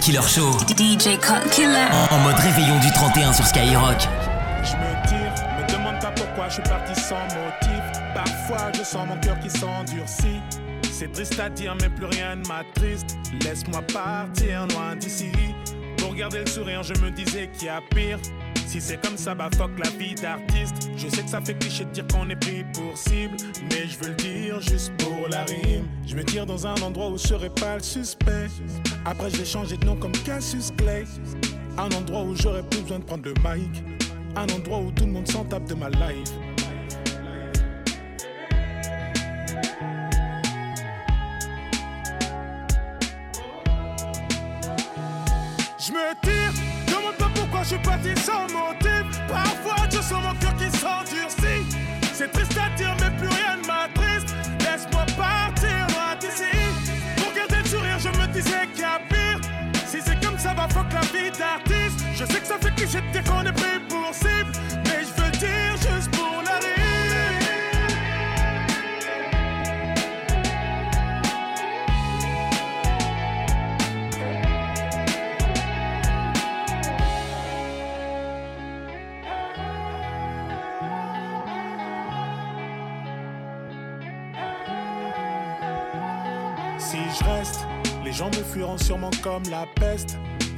[SPEAKER 11] Killer Show.
[SPEAKER 23] DJ Cut Killer.
[SPEAKER 11] En, en mode réveillon du 31 sur Skyrock.
[SPEAKER 10] Je me tire, me demande pas pourquoi je suis parti sans motif. Parfois je sens mon cœur qui s'endurcit. C'est triste à dire, mais plus rien ne m'attriste. Laisse-moi partir loin d'ici. Pour garder le sourire, je me disais qu'il y a pire. Si c'est comme ça, bah fuck la vie d'artiste. Je sais que ça fait cliché de dire qu'on est pris pour cible, juste pour la rime. Je me tire dans un endroit où je serai pas le suspect. Après, je vais changer de nom comme Cassius Clay. Un endroit où j'aurais plus besoin de prendre le mic. Un endroit où tout le monde s'en tape de ma life. Je me tire, demande pas pourquoi je suis parti sans motif. La vie d'artiste. Je sais que ça fait cliché de dire qu'on est pris pour cible. Mais je veux dire juste pour la. Si je reste, les gens me fuiront sûrement comme la peste.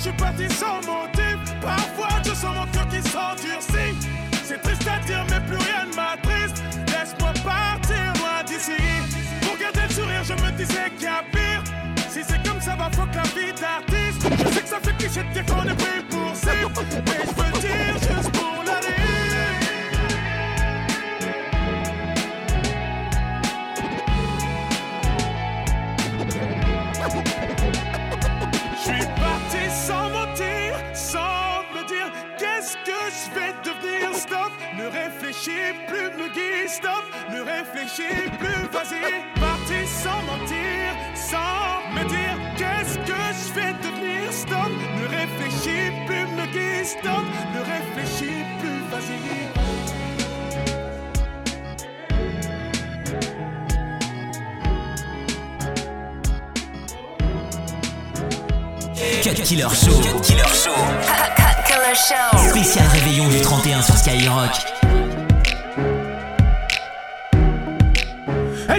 [SPEAKER 10] Je suis parti sans motif. Parfois je sens mon cœur qui s'endurcit. C'est triste à dire, mais plus rien ne m'attriste. Laisse-moi partir loin d'ici. Pour garder le sourire, je me disais qu'il y a pire. Si c'est comme ça, va fuck la vie d'artiste. Je sais que ça fait cliché de dire qu'on est pris pour cible. Mais je veux dire juste réfléchis plus, me guide. Stop, ne réfléchis plus, vas-y. Parti sans mentir, sans me dire qu'est-ce que je vais devenir. Stop, ne réfléchis plus, me guide. Stop, ne réfléchis plus, vas-y.
[SPEAKER 11] Cut Killer Show. Cut Killer Show.
[SPEAKER 23] Cut, cut Killer Show.
[SPEAKER 11] Spécial réveillon du 31 sur Skyrock.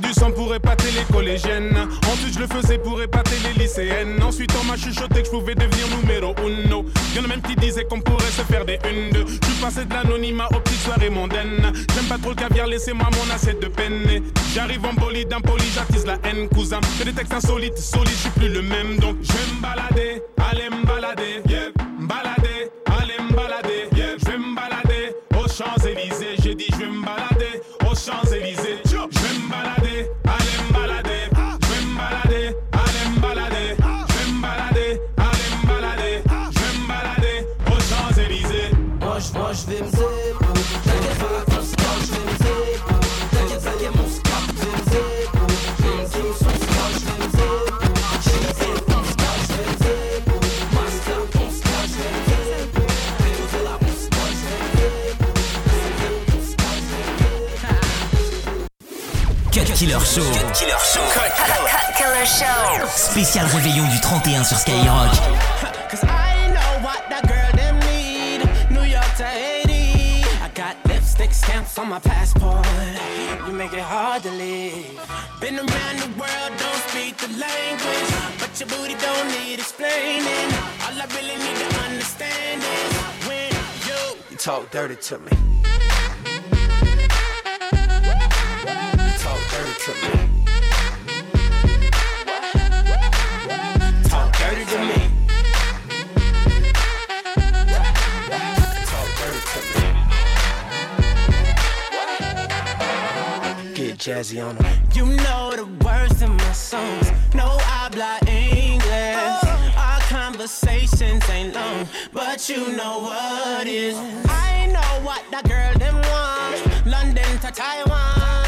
[SPEAKER 10] Du sang pour épater les collégiennes. Ensuite, je le faisais pour épater les lycéennes. Ensuite, on m'a chuchoté que je pouvais devenir numéro uno. Y'en a même qui disaient qu'on pourrait se faire des une deux. Je suis passé de l'anonymat aux petites soirées mondaines. J'aime pas trop le caviar, laissez-moi mon assiette de peine. J'arrive en bolide, impoli, j'attise la haine, cousin. Que des textes insolites, solides, je suis plus le même. Donc, je vais me balader, aller me balader, balader, aller me balader, yeah. Je vais me balader aux Champs-Élysées. J'ai dit, je vais me balader aux Champs-Élysées.
[SPEAKER 11] Killer Show.
[SPEAKER 23] Cut Killer Show. Cut Killer Show.
[SPEAKER 11] Spécial réveillon du 31 sur Skyrock.
[SPEAKER 29] Cause I know what that girl them need. New York to Haiti. I got lipstick stamps on my passport. You make it hard to leave. Been around the world, don't speak the language. But
[SPEAKER 33] your booty don't need explaining. All I really need to understand is when you,
[SPEAKER 34] you talk dirty to me. to me. Talk dirty to me. Talk dirty to me. Get jazzy on them.
[SPEAKER 33] You know the words in my songs. No, I blind English. Oh. Our conversations ain't long, but you know what is. I know what that girl them want. London to Taiwan.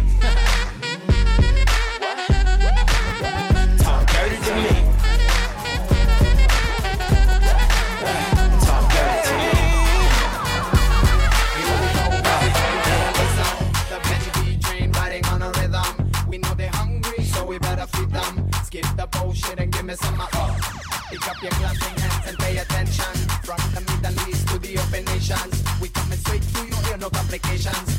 [SPEAKER 34] me
[SPEAKER 35] summer up. Pick up your clapping hands and pay attention. From the Middle East to the open nations, we coming straight to you, here no complications.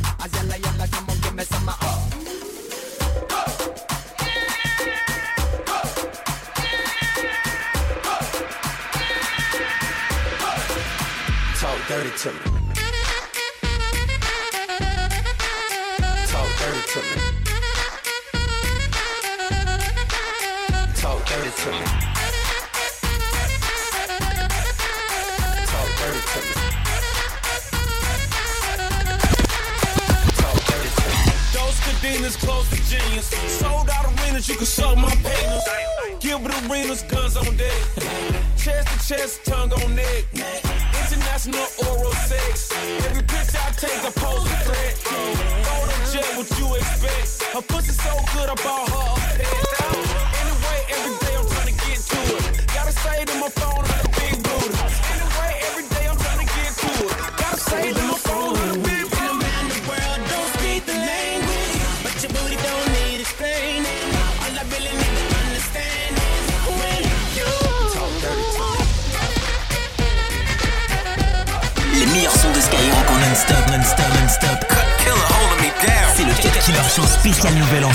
[SPEAKER 35] on
[SPEAKER 4] neck. International oral sex. Every picture I take, I pose a threat. Photo jet, what you expect? Her pussy so good, I bought her a pet.
[SPEAKER 36] nouvel an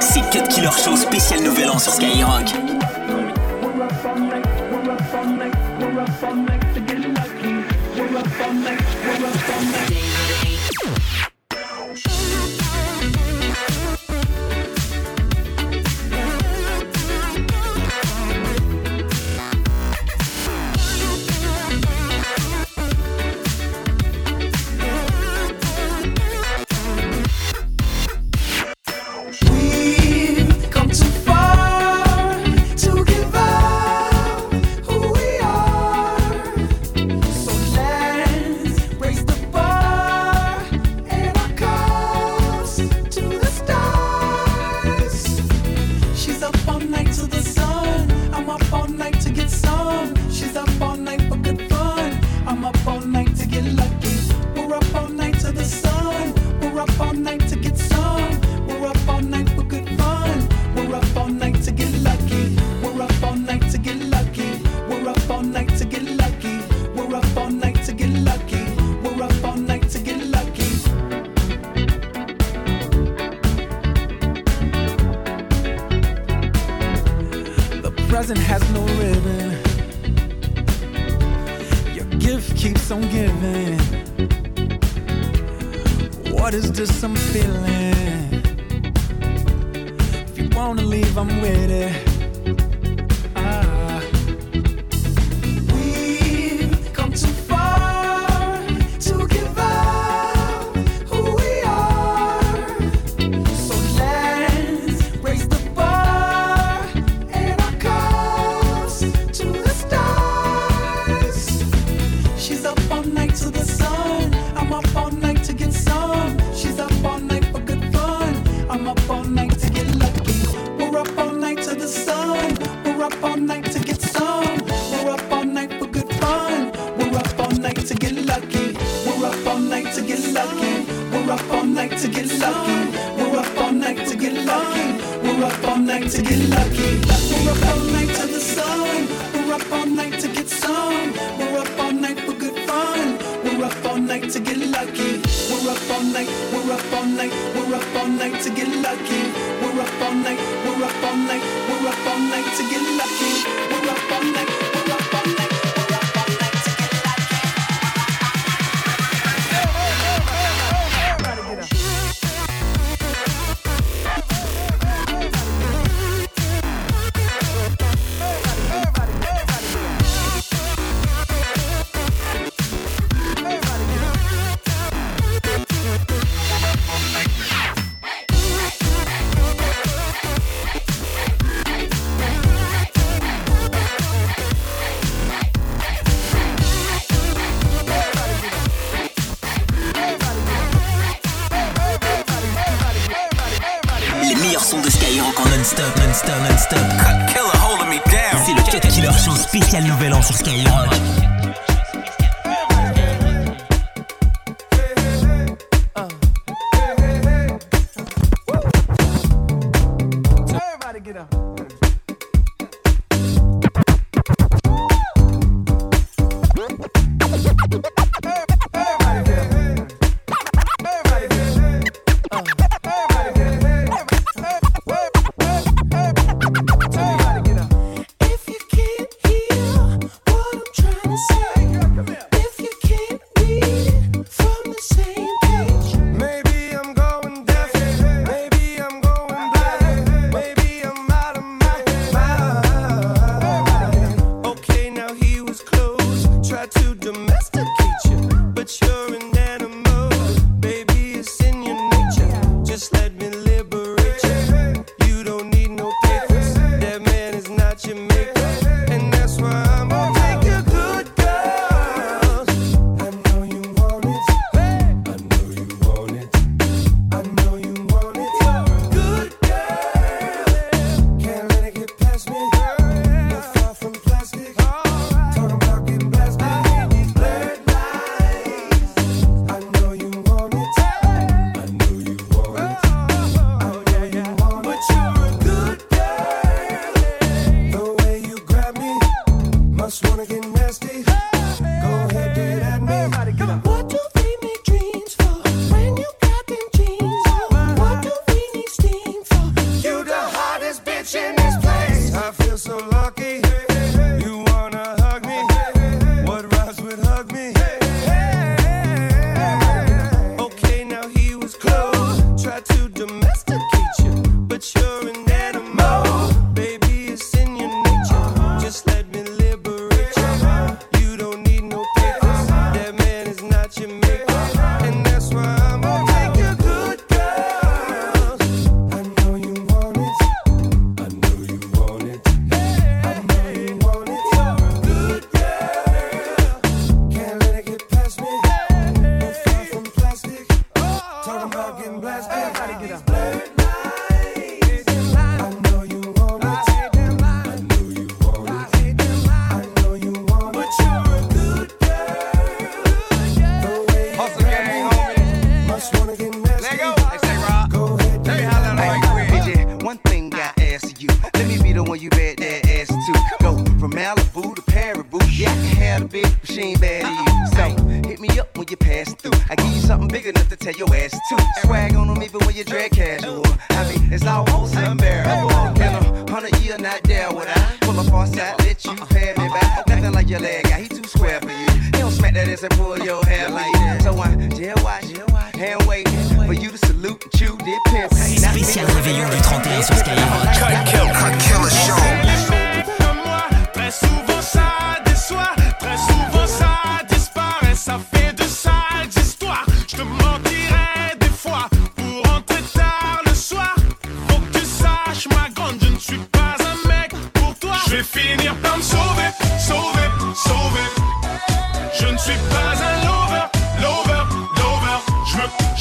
[SPEAKER 11] C'est Cut Killer Show spécial Nouvel An sur Skyrock.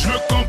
[SPEAKER 37] Je
[SPEAKER 10] me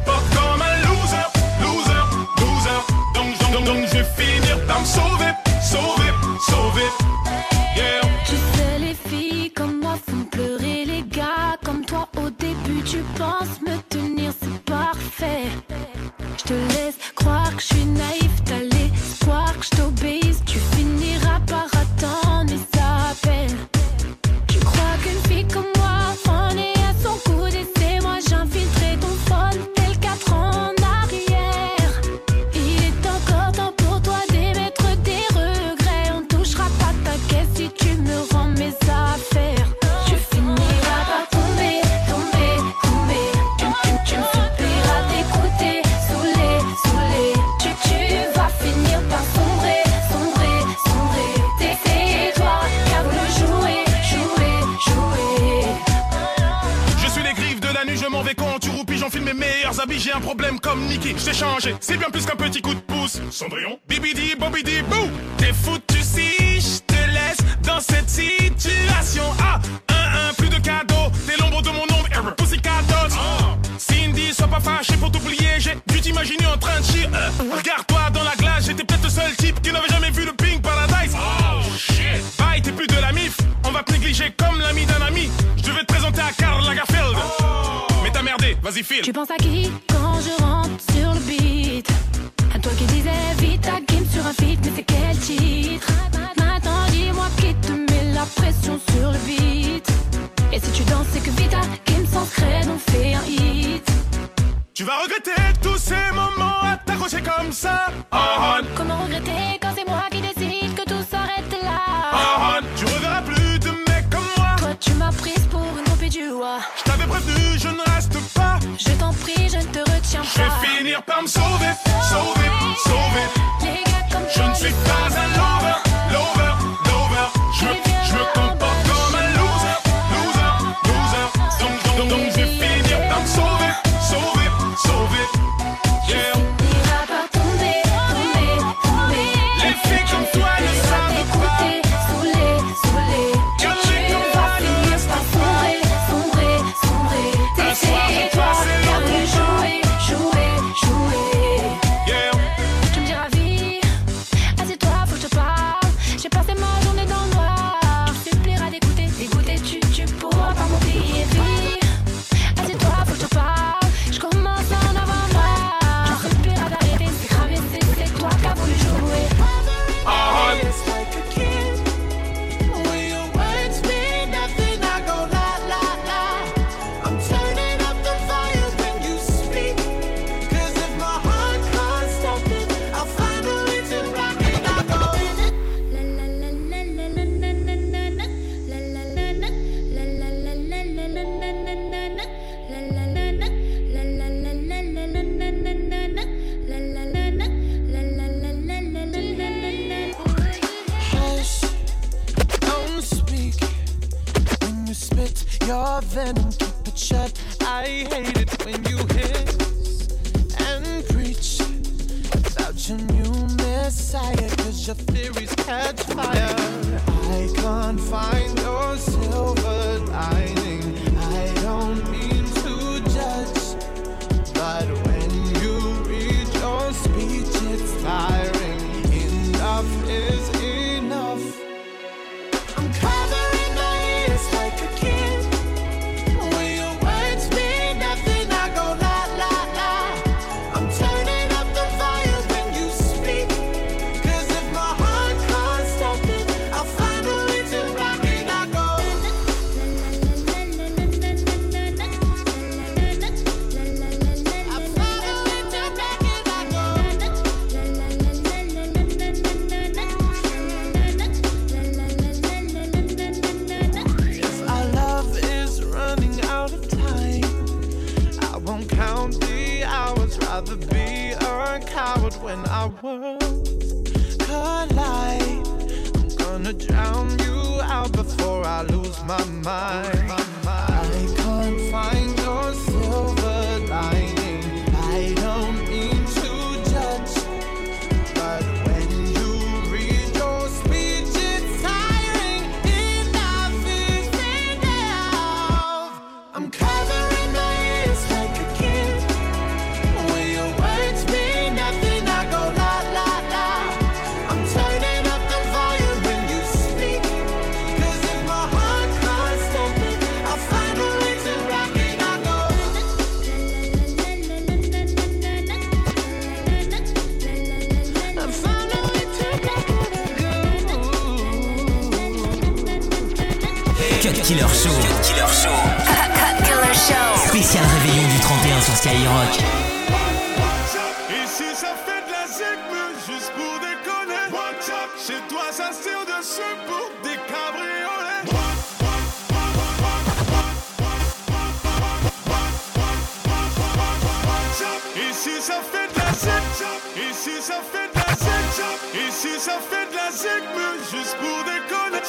[SPEAKER 37] fait de la zigme juste pour déconner.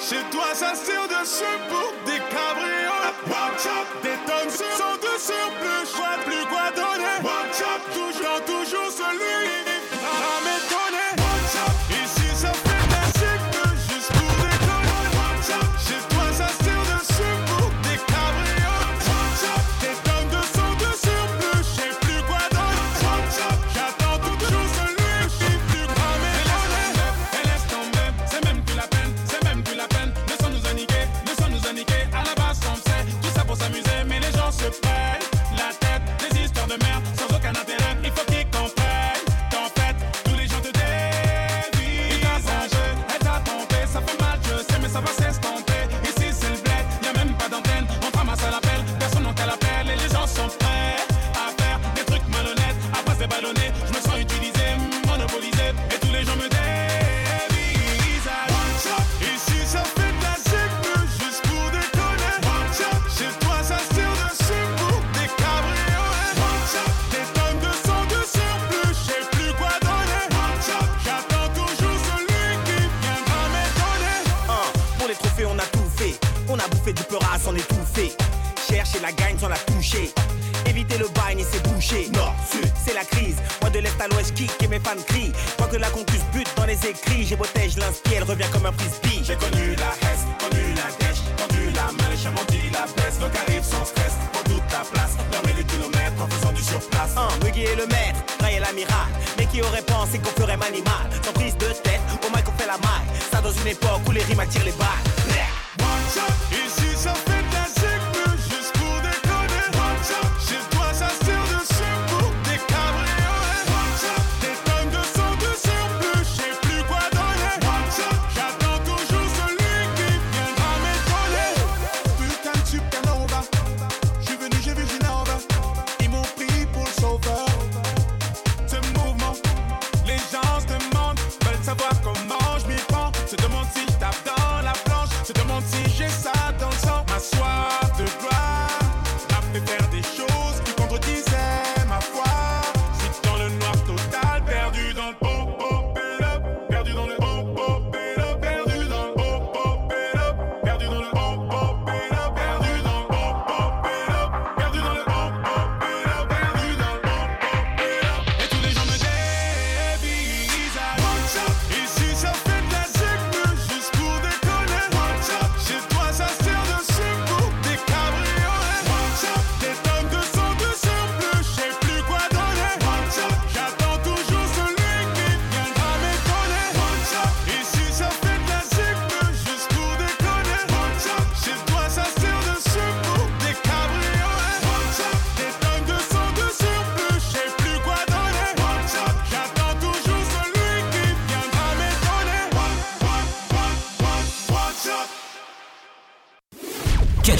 [SPEAKER 37] Chez toi, ça sert de
[SPEAKER 38] ce pour des
[SPEAKER 10] cabrioles.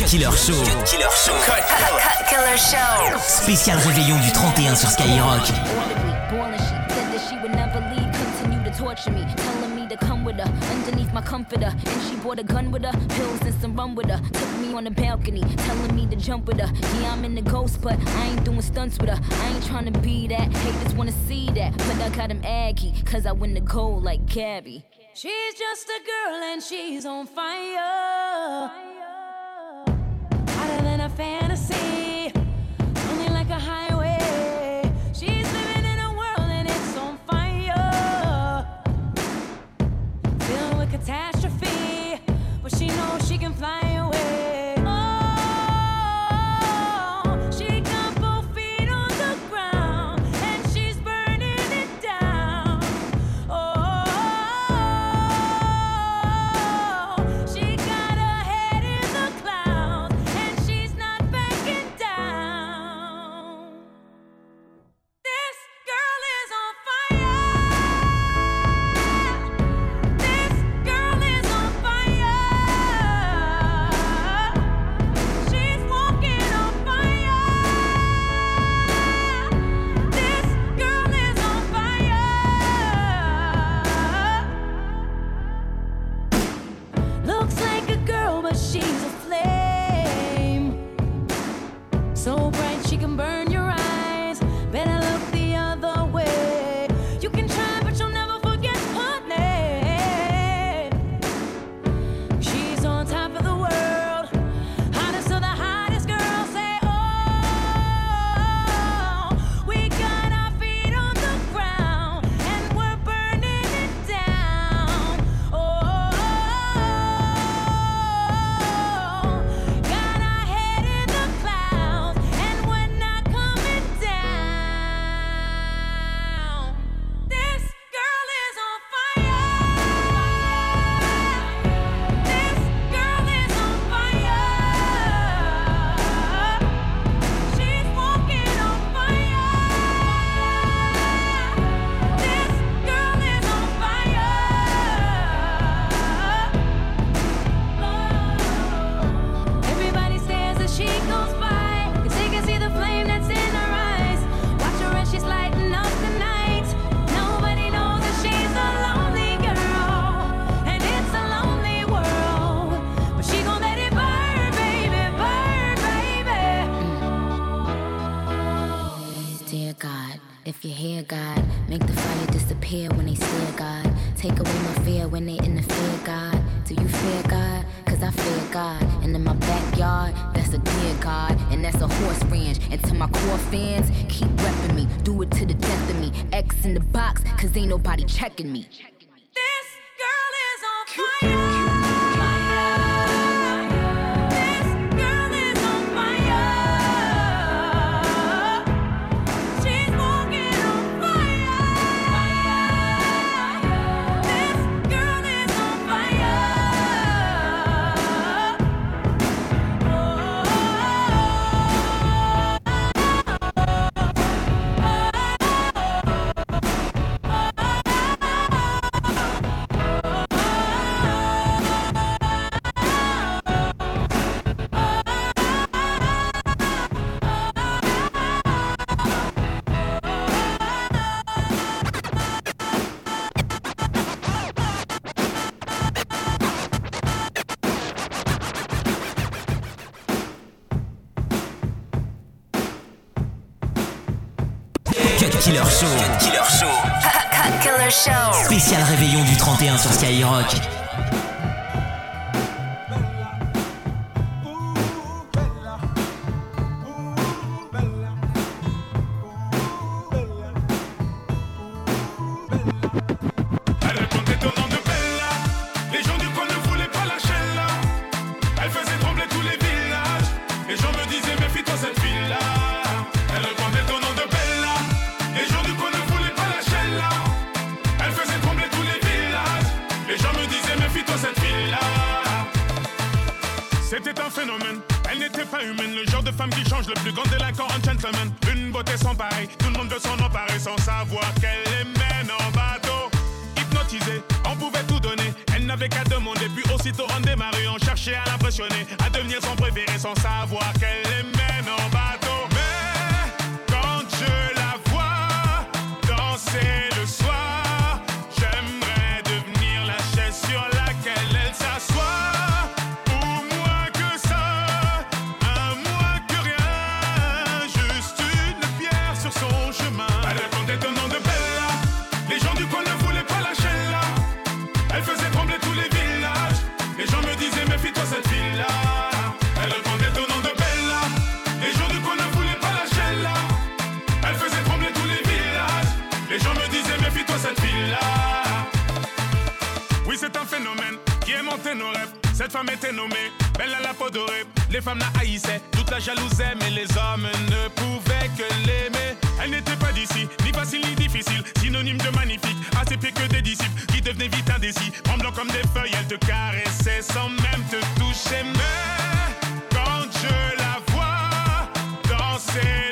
[SPEAKER 10] Killer Show.
[SPEAKER 23] Cut Killer Show. Cut, cut, Killer Show.
[SPEAKER 10] Spécial réveillon du 31 sur Skyrock.
[SPEAKER 26] Torture me, telling me to come with her underneath my comforter. And she brought a gun with her, pills and some rum with her. Took me on the balcony, telling me to jump with her. Yeah, I'm in the ghost, but I ain't doing stunts with her. I ain't trying to be that. Haters wanna see that, but I got him aggy, cause I win the gold like Gabby.
[SPEAKER 1] She's just a girl and she's on fire. She knows she can fly
[SPEAKER 11] Spécial réveillon du 31 sur Skyrock.
[SPEAKER 10] Cette femme était nommée, belle à la peau dorée. Les femmes la haïssaient, toute la jalousaient, mais les hommes ne pouvaient que l'aimer. Elle n'était pas d'ici, ni facile ni difficile, synonyme de magnifique, à ses pieds que des disciples qui devenaient vite indécis. Tremblant comme des feuilles, elle te caressait sans même te toucher. Mais quand je la vois danser,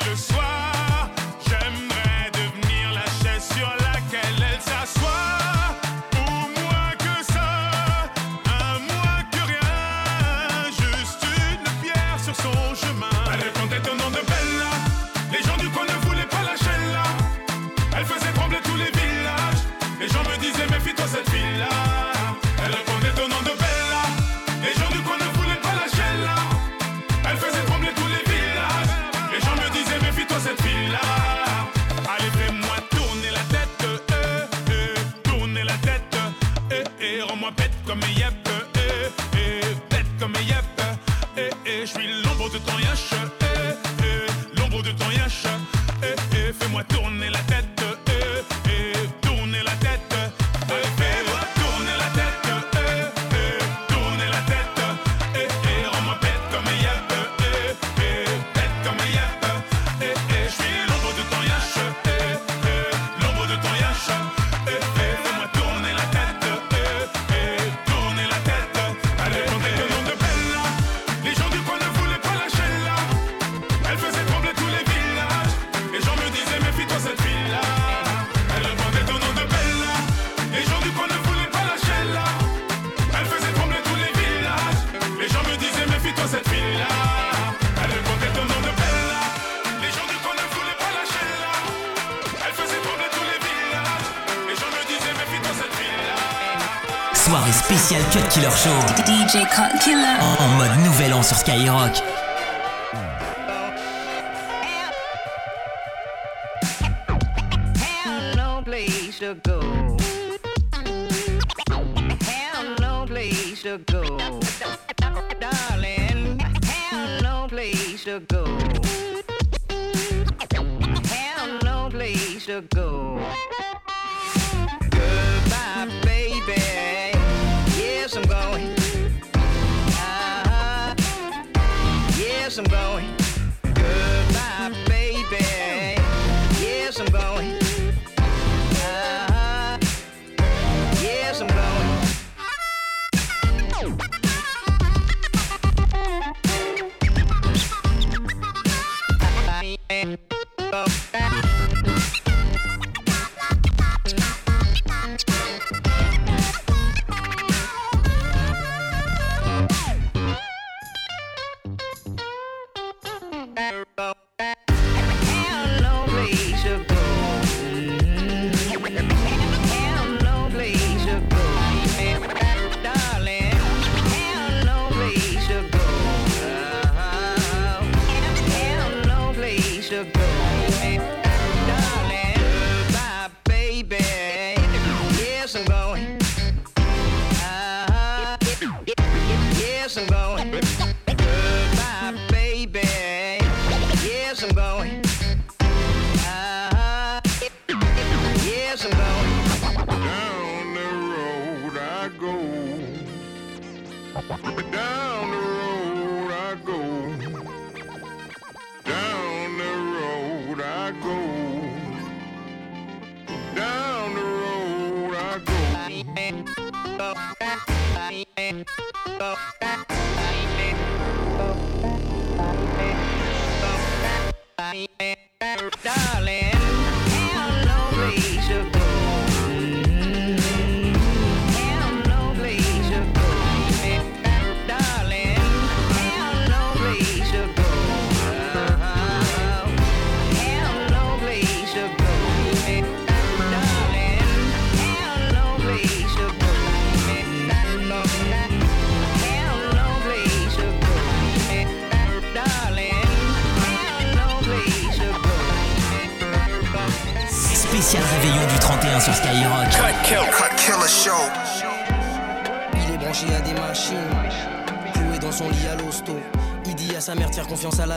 [SPEAKER 11] En mode nouvel an sur Skyrock.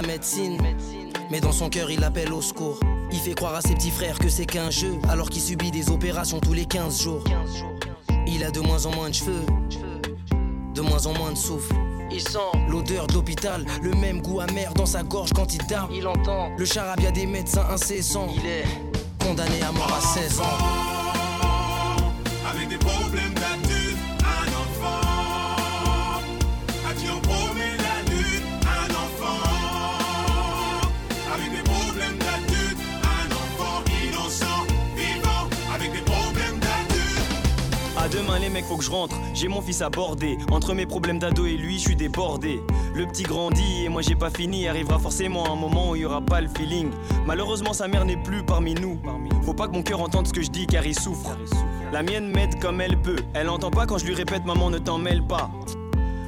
[SPEAKER 39] La médecine, mais dans son cœur il appelle au secours. Il fait croire à ses petits frères que c'est qu'un jeu, alors qu'il subit des opérations tous les 15 jours. Il a de moins en moins de cheveux, de moins en moins de souffle. Il sent l'odeur de l'hôpital, le même goût amer dans sa gorge quand il tape. Il entend le charabia des médecins incessants. Il est condamné à mort à 16 ans.
[SPEAKER 40] Demain les faut que je rentre, j'ai mon fils à border. Entre mes problèmes d'ado et lui je suis débordé. Le petit grandit et moi j'ai pas fini. Arrivera forcément un moment où il y aura pas le feeling. Malheureusement sa mère n'est plus parmi nous. Faut pas que mon cœur entende ce que je dis car il souffre. La mienne m'aide comme elle peut. Elle entend pas quand je lui répète maman ne t'en mêle pas.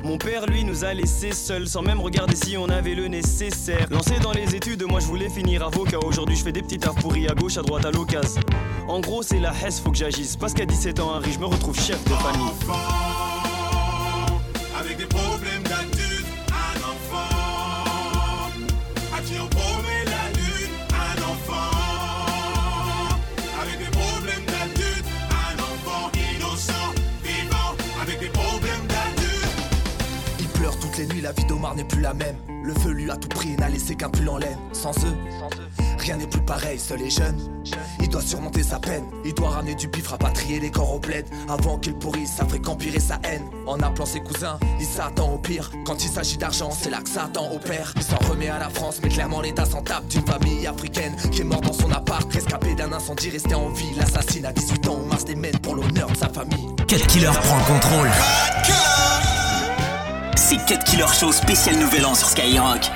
[SPEAKER 40] Mon père, lui, nous a laissés seuls sans même regarder si on avait le nécessaire. Lancé dans les études, moi je voulais finir avocat. Aujourd'hui, je fais des petits tartes pourris à gauche, à droite, à l'occasion. En gros, c'est la hesse, faut que j'agisse. Parce qu'à 17 ans, Harry, je me retrouve chef de famille.
[SPEAKER 10] avec des problèmes d'adulte, un enfant à qui on promet la lune, un enfant? Avec des problèmes d'adulte, un enfant innocent, vivant avec des problèmes d'adulte.
[SPEAKER 21] Il pleure toutes les nuits, la vie d'Omar n'est plus la même. Le feu lui a tout pris et n'a laissé qu'un pull en laine. Sans eux, rien n'est plus pareil, seul et jeune. Il doit surmonter sa peine, il doit ramener du bif, rapatrier les corps au bled. Avant qu'il pourrisse, ça ferait qu'empirer sa haine. En appelant ses cousins, il s'attend au pire. Quand il s'agit d'argent, c'est là que Satan opère. Il s'en remet à la France, mais clairement l'état s'en tape d'une famille africaine qui est morte dans son appart. Rescapé d'un incendie, resté en vie. L'assassin à 18 ans, on marche des mènes pour l'honneur de sa famille.
[SPEAKER 4] Cut Killer prend le contrôle. C'est Cut Killer Show spécial Nouvel An sur Skyrock.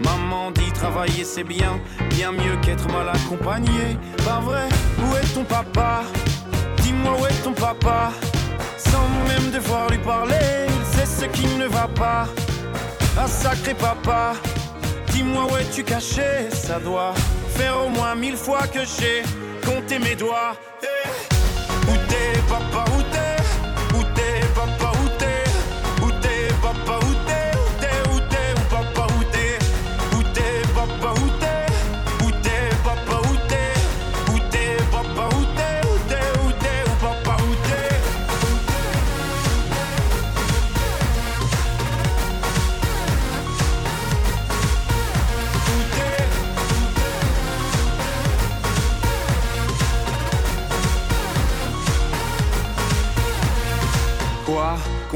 [SPEAKER 22] Maman dit travailler c'est bien, bien mieux qu'être mal accompagné. Pas vrai, où est ton papa? Dis-moi où est ton papa? Sans même devoir lui parler, c'est ce qui ne va pas. Ah sacré papa, dis-moi où es-tu caché? Ça doit faire au moins mille fois que j'ai compté mes doigts. Eh. Où t'es papa, où t'es?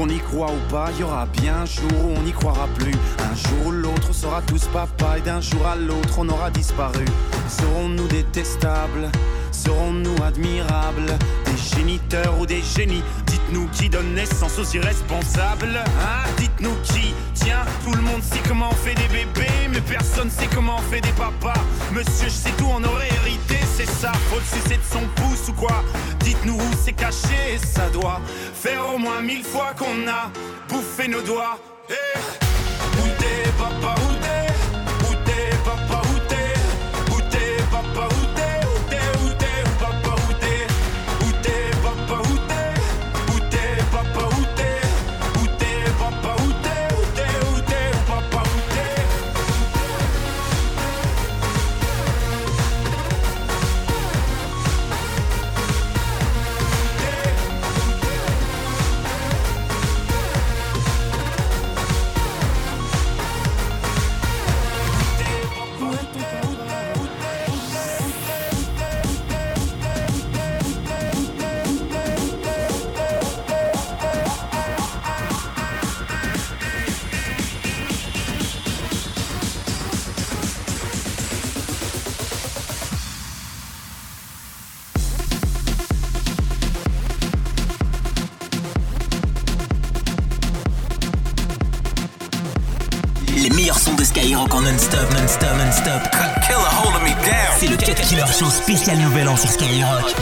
[SPEAKER 22] Qu'on y croit ou pas, il y aura bien un jour où on n'y croira plus. Un jour ou l'autre, on sera tous papa et d'un jour à l'autre, on aura disparu. Serons-nous détestables? Serons-nous admirables? Des géniteurs ou des génies? Dites-nous qui donne naissance aux irresponsables Hein? Dites-nous qui? Tiens, tout le monde sait comment on fait des bébés Mais personne sait comment on fait des papas. Monsieur, je sais tout, on aurait c'est ça Faut le sucer de son pouce ou quoi? Dites-nous où c'est caché ça doit faire au moins mille fois qu'on a bouffé nos doigts. Eh, où t'es, papa,
[SPEAKER 3] C'est le 4 Killer Show spécial Nouvel An sur Skyrock.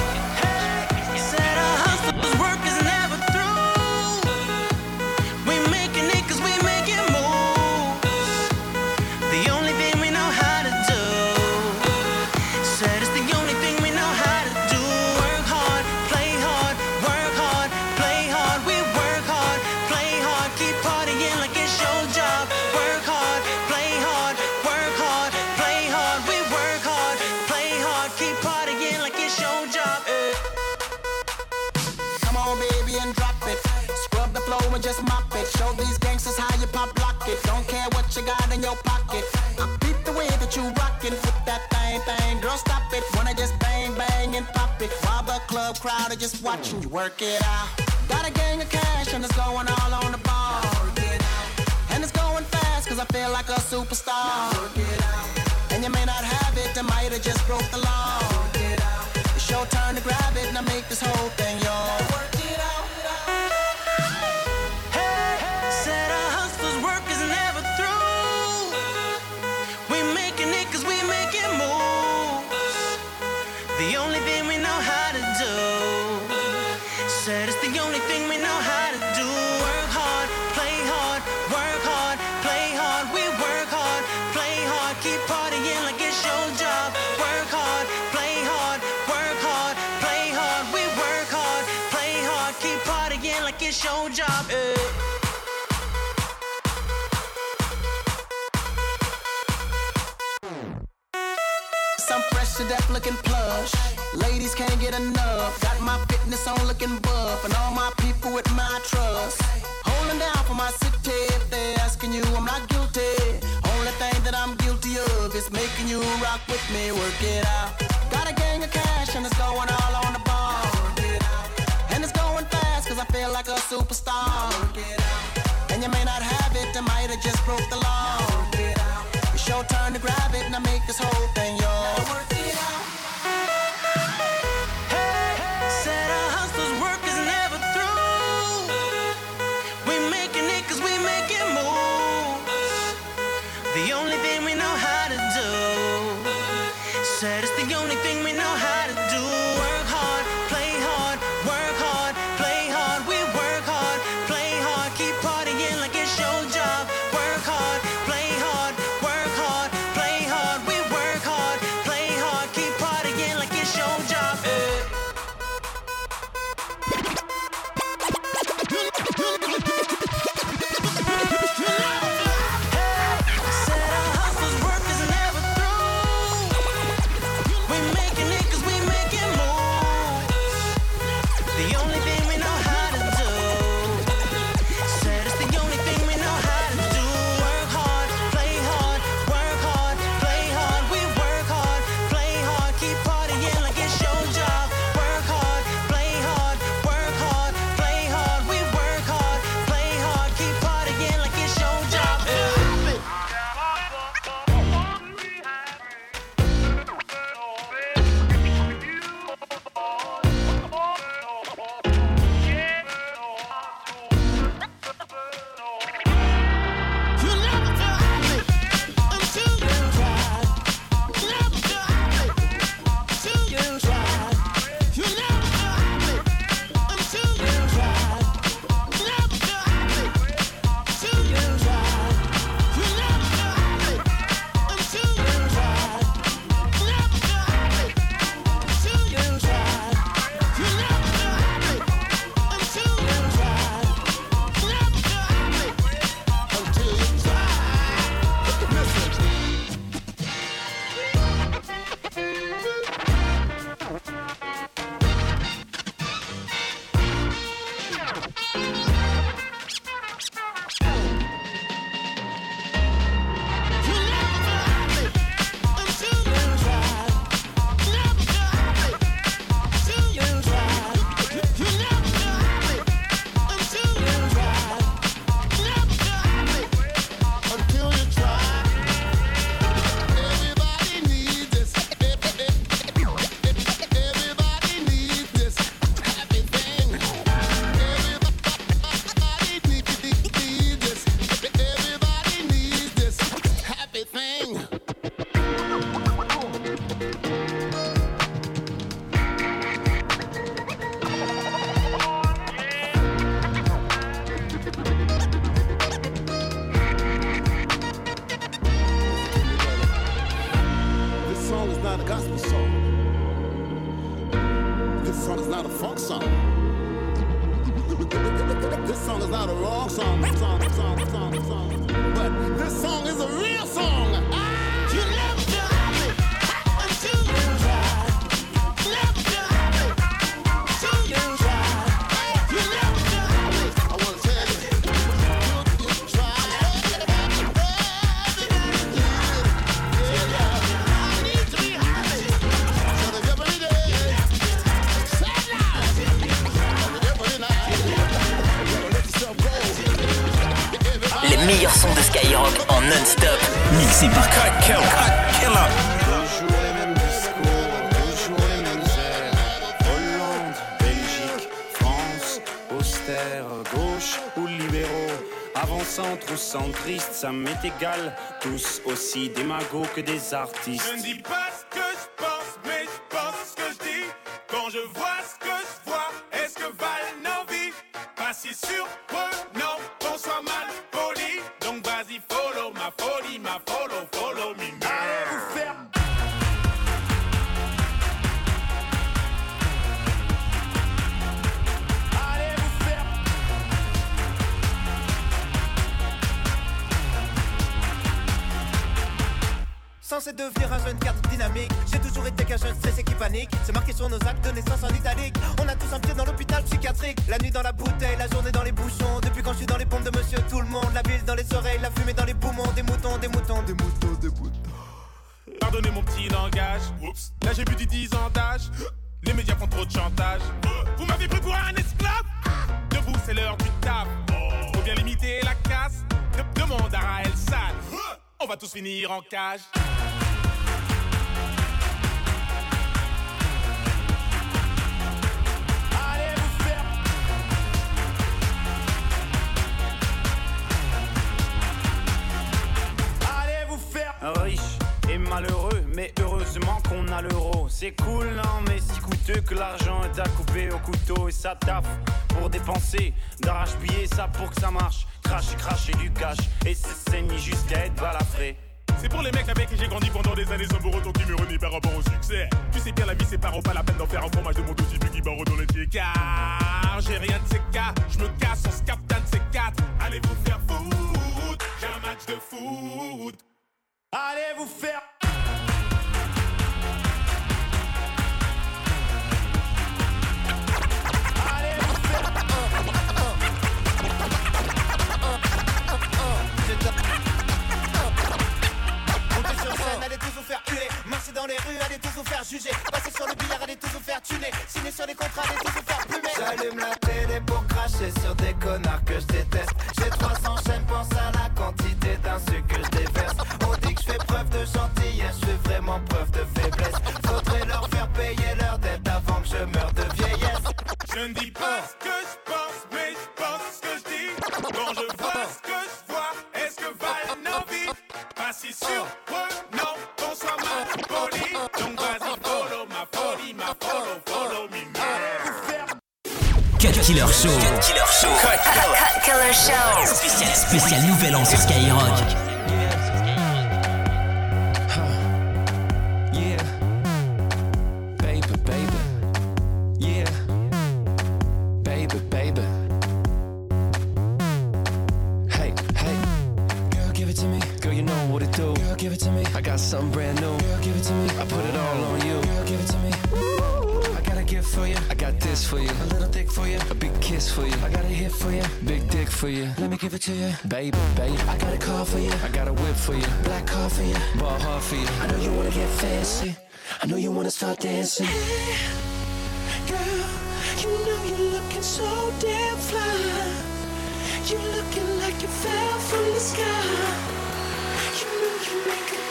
[SPEAKER 22] centriste, ça m'est égal. Tous aussi des
[SPEAKER 10] magots que
[SPEAKER 41] des
[SPEAKER 10] artistes. Finir en cage.
[SPEAKER 42] Riche et malheureux, mais heureusement qu'on a l'euro. C'est cool, non, mais si coûteux que l'argent est à couper au couteau et ça taffe pour dépenser. D'arrache-billet, ça pour que ça marche. Cracher, cracher du cash et c'est saigné jusqu'à être balafré.
[SPEAKER 10] C'est pour les mecs avec qui j'ai grandi pendant des années sans autant qui me par rapport au succès. Tu sais bien, la vie c'est pas pas la peine d'en faire un fromage de mon dossier qui barre dans les car J'ai rien de ces cas, je me casse, on se capte de ces quatre. Allez vous faire foutre, j'ai un match de foot.
[SPEAKER 22] Allez vous faire
[SPEAKER 41] Monter Marcher dans les rues, allez tous vous faire juger. Passer sur le billard, allez tous vous faire tuner. Signer sur les contrats, allez tous vous faire plumer.
[SPEAKER 43] J'allume la télé pour cracher sur des connards que je déteste. J'ai 300 chaînes, pense à la quantité d'insultes que je déverse. On dit que je fais preuve de gentillesse, je fais vraiment preuve de faiblesse. Faudrait leur faire payer leur dette avant que je meure de vieillesse.
[SPEAKER 10] Je ne dis pas ce que je pense, mais je pense ce que je dis. Quand je vois ce que je vois, est-ce que valent nos vies Pas si surprenant qu'on follow me, man.
[SPEAKER 11] Cut Killer Show.
[SPEAKER 23] Cut Killer Show.
[SPEAKER 11] Spécial, spécial nouvel an sur Skyrock.
[SPEAKER 44] Give it to me. I got something brand new. Girl, give it to me. I put it all on you. Girl, give it to me. I got a gift for you. I got this for you. A little thick for you. A big kiss for you. I got a hit for you. Big dick for you. Let me give it to you. Baby, baby. I got a car for you. I got a whip for you. Black car for you. Ball hard for you. I know you wanna get fancy. I know you wanna start dancing.
[SPEAKER 45] Hey, Girl, you know you're looking so damn fly. You're looking like you fell from the sky. You know you. make a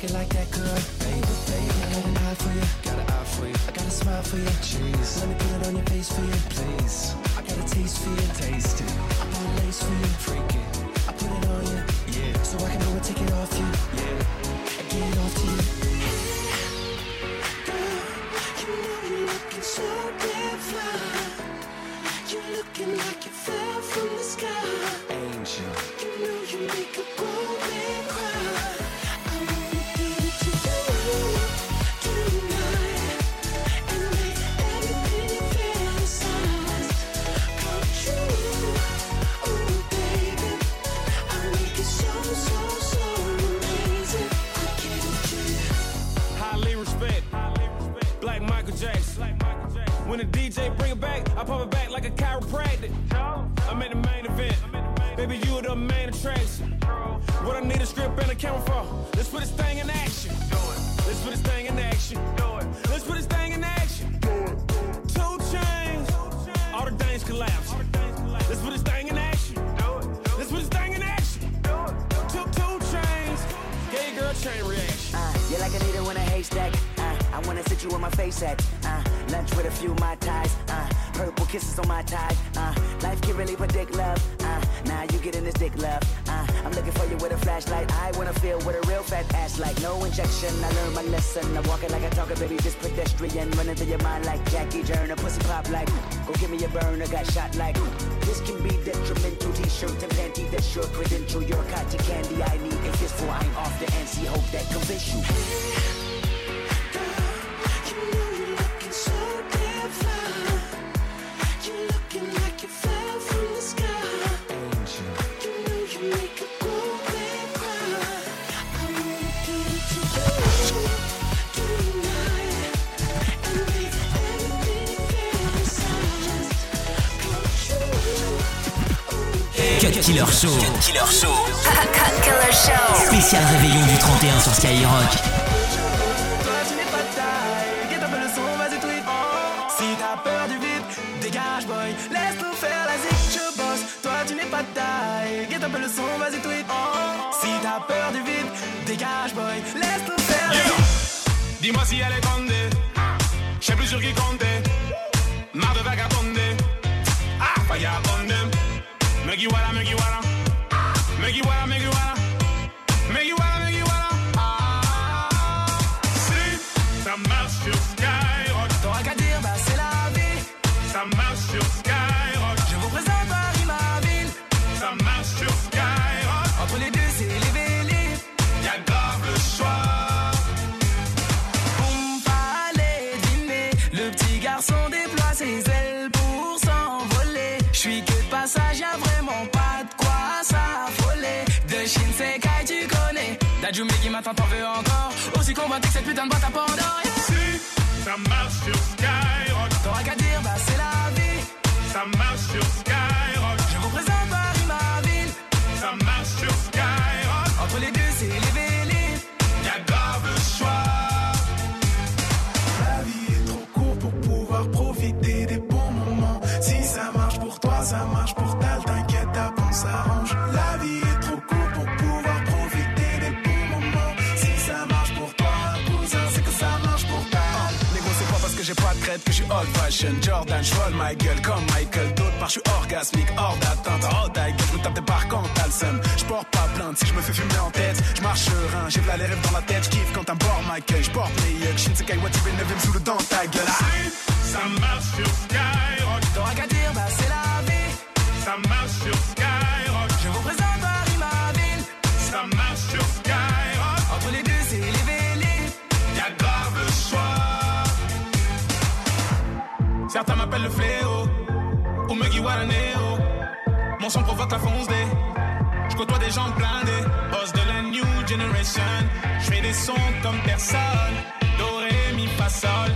[SPEAKER 44] shake it like that, girl. Baby, baby. I got an eye for you. Got an eye for you. I got a smile for you. Jeez. Let me put it on your face for you. Please. I got a taste for you. Taste it. I bought lace for you. Freak it. I put it on you. Yeah. So I can go and take it off you. Yeah. And get it off to you.
[SPEAKER 45] You know you're looking so fly. You're looking like you fell from the sky.
[SPEAKER 33] When the DJ bring it back, I pop it back like a chiropractic. I'm at the main event. Baby, you the main attraction. What I need a script and a camera for. Let's put this thing in action. Let's put this thing in action. Let's put this thing in action. Two chains. All the things collapse. Let's put this thing in action. Let's put this thing in action. Two, two chains. Gay girl chain reaction.
[SPEAKER 46] Uh, you're like a needle in a haystack. Uh, I wanna sit you where my face at. Uh, lunch with a few my ties. Uh, purple kisses on my tie. Uh, life can really predict love. Uh,
[SPEAKER 45] Now you get in this dick love. Uh, I'm looking for you with a flashlight. I wanna feel what a real fat ass like. No injection. I learned my lesson. I'm walking like I talk baby. Just pedestrian. Running through your mind like Jackie Turner. Pussy pop like. Go give me a burner. Got shot like. This can be detrimental. T-shirt and panty. That's your credential. Your cotton candy. I need a kiss for I ain't off the NC. Hope that convince you.
[SPEAKER 4] Cut Killer Show.
[SPEAKER 23] Cut Killer Show. Cut Killer Show.
[SPEAKER 4] Spécial réveillon du 31 sur Skyrock.
[SPEAKER 44] Toi tu n'es pas de taille, guette un peu le son, vas-y tweet Si t'as peur du vide, dégage boy Laisse-nous faire la zik, je bosse Toi tu n'es pas de taille, guette un peu le son, vas-y tweet Si t'as peur du vide, dégage boy Laisse-nous faire la
[SPEAKER 10] Dis-moi si elle est sais plus sur qui compter. Marre de vagabonder.
[SPEAKER 44] make you wanna, make you wanna, make you wanna, make Qui m'attend, t'en veux encore Aussi convaincu que cette putain de boîte à Pandore
[SPEAKER 10] Si ça marche
[SPEAKER 47] que
[SPEAKER 48] je suis old fashion. Jordan, je vole ma gueule comme Michael. D'autres part, je suis orgasmique, hors d'atteinte. Oh, ta gueule, je me tape des barres quand t'as le seum. Je porte pas plainte si je me fais fumer en tête. Je marche serein, j'ai v'là les rêves dans la tête. Je kiffe quand un bord ma gueule. Je porte mes yucks. Shinsekai, Watibé, 9ème sous le dent, ta gueule. Ah.
[SPEAKER 10] Ça marche sur Skyrock.
[SPEAKER 44] T'auras qu'à dire, bah c'est la vie
[SPEAKER 10] Ça marche sur Skyrock. Certains m'appellent le fléau. Ou Muggy Waraneo. Mon son provoque la fonce des. Je côtoie des gens blindés. Boss de la new generation. Je fais des sons comme personne. Doré, mi, fa, sol.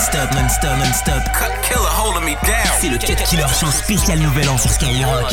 [SPEAKER 4] Non-stop, non-stop, non-stop.
[SPEAKER 23] Cut Killer holding me down.
[SPEAKER 49] C'est le
[SPEAKER 50] Cut Killer Show spécial Nouvel An sur Skyrock.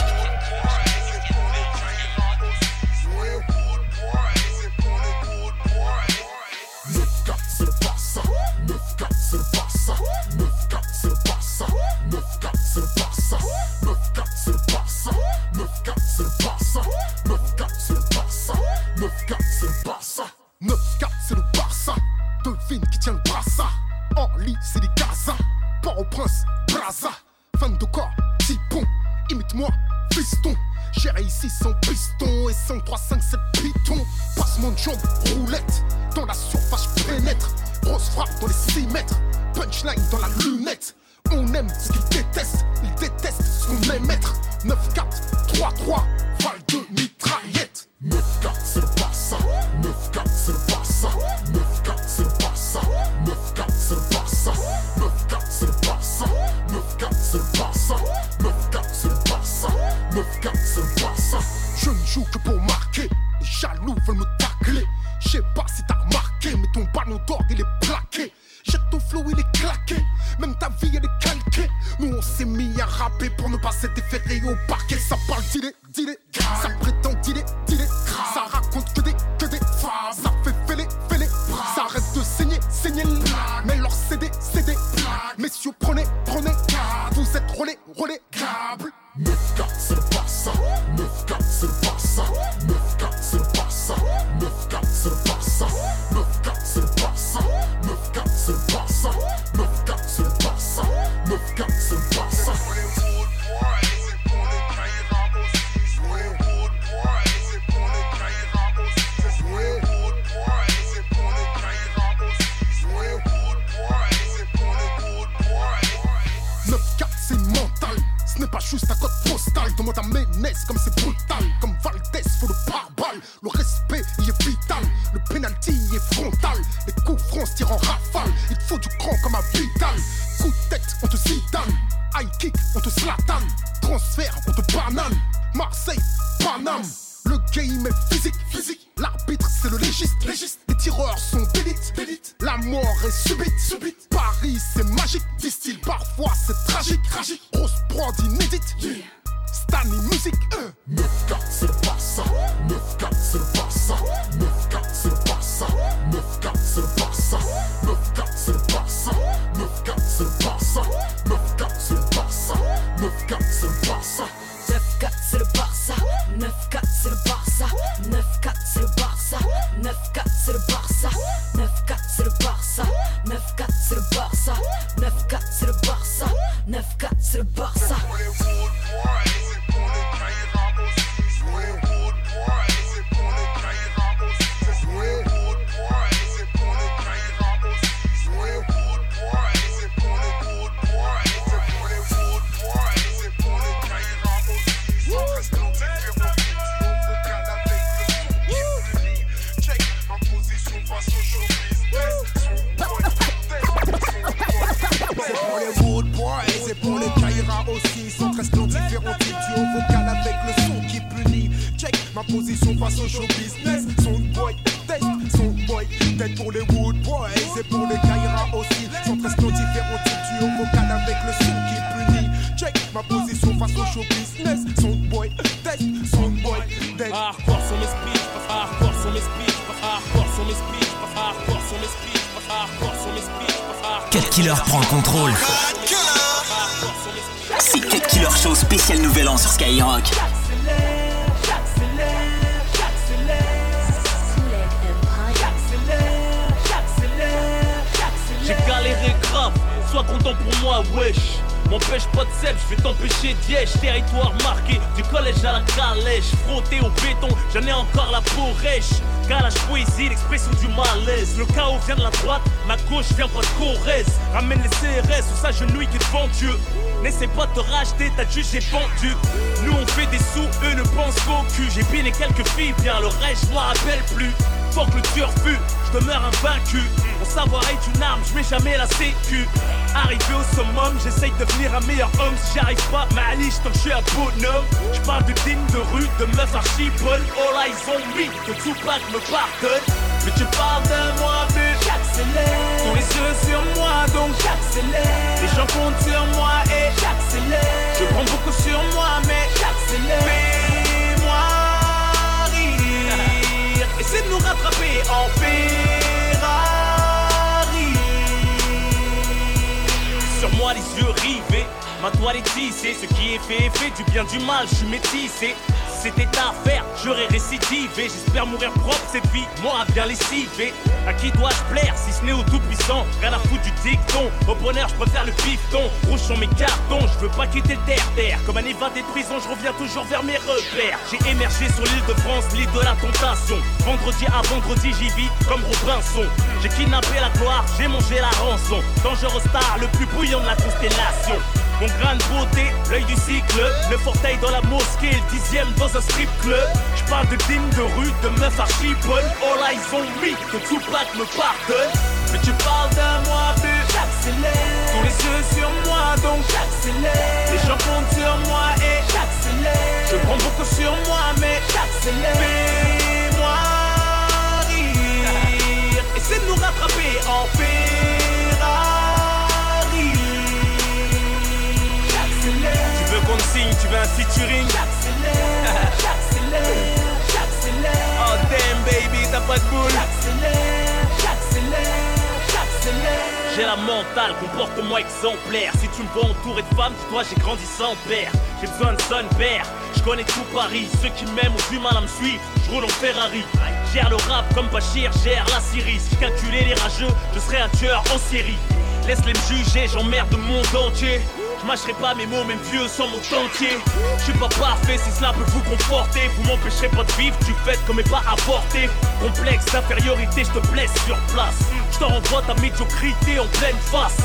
[SPEAKER 10] Nous on fait des sous, eux ne pensent qu'au cul. J'ai piné quelques filles, bien le reste je m'en rappelle plus. Fort que le tueur fut, je demeure invaincu. Mon savoir est une arme, je mets jamais la sécu. Arrivé au summum, j'essaye de devenir un meilleur homme. Si j'arrive pas, ma liste, je suis un bonhomme. Je parle de dîmes de rue, de meufs archi bonnes. All oh eyes on me, que Tupac me pardonne. Mais tu parles de moi, mais j'accélère. Tous les yeux sur moi, donc j'accélère. Les gens comptent sur moi et j'accélère j'accélère. Je prends beaucoup sur moi, mais j'accélère. Fais-moi rire. Essaie de nous rattraper en Ferrari. Sur moi, les yeux rivés. Ma toile est tissée. Ce qui est fait est fait. Du bien, du mal, je suis métissé. C'était ta fête J'aurais récidivé, j'espère mourir propre cette vie. Moi, bien lessivé. À qui dois-je plaire si ce n'est au tout-puissant? Rien à foutre du dicton. Au bonheur, je préfère le pifton. Rouge sont mes cartons, je veux pas quitter le terre-terre. Comme un évadé de prison, je reviens toujours vers mes repères. J'ai émergé sur l'île de France, l'île de la tentation. Vendredi à vendredi, j'y vis comme Robinson. J'ai kidnappé la gloire, j'ai mangé la rançon. Dangereux star, le plus bouillant de la constellation. Mon grain de beauté, l'œil du cycle, le fortail dans la mosquée, le dixième dans un strip club. Je parle de dîmes de rue, de meufs archi bonnes. All eyes on me, que Tupac me pardonne. Mais tu parles de moi, but j'accélère. Tous les yeux sur moi, donc j'accélère. Les gens comptent sur moi et j'accélère. Je prends beaucoup sur moi, mais j'accélère. Fais-moi rire. Essaie de nous rattraper en Ferrari. Tu veux un featuring? J'accélère, j'accélère, j'accélère. Oh damn baby, t'as pas de boule J'accélère, j'accélère, j'accélère. J'ai la mentale, comportement exemplaire. Si tu me vois entouré de femmes, dis-toi j'ai grandi sans père. J'ai besoin de son père. Je connais tout Paris. Ceux qui m'aiment ont du mal à me suivre. Je roule en Ferrari. Gère le rap comme Bachir gère la Syrie. Si je calculais les rageux, je serais un tueur en série. Laisse-les me juger, j'emmerde le monde entier. Je mâcherai pas mes mots, même vieux sans mon dentier. Je suis pas parfait, si cela peut vous conforter. Vous m'empêcherez pas de vivre, tu faites comme et pas avorté. Complexe d'infériorité, je te blesse sur place. Je t'en renvoie ta médiocrité en pleine face.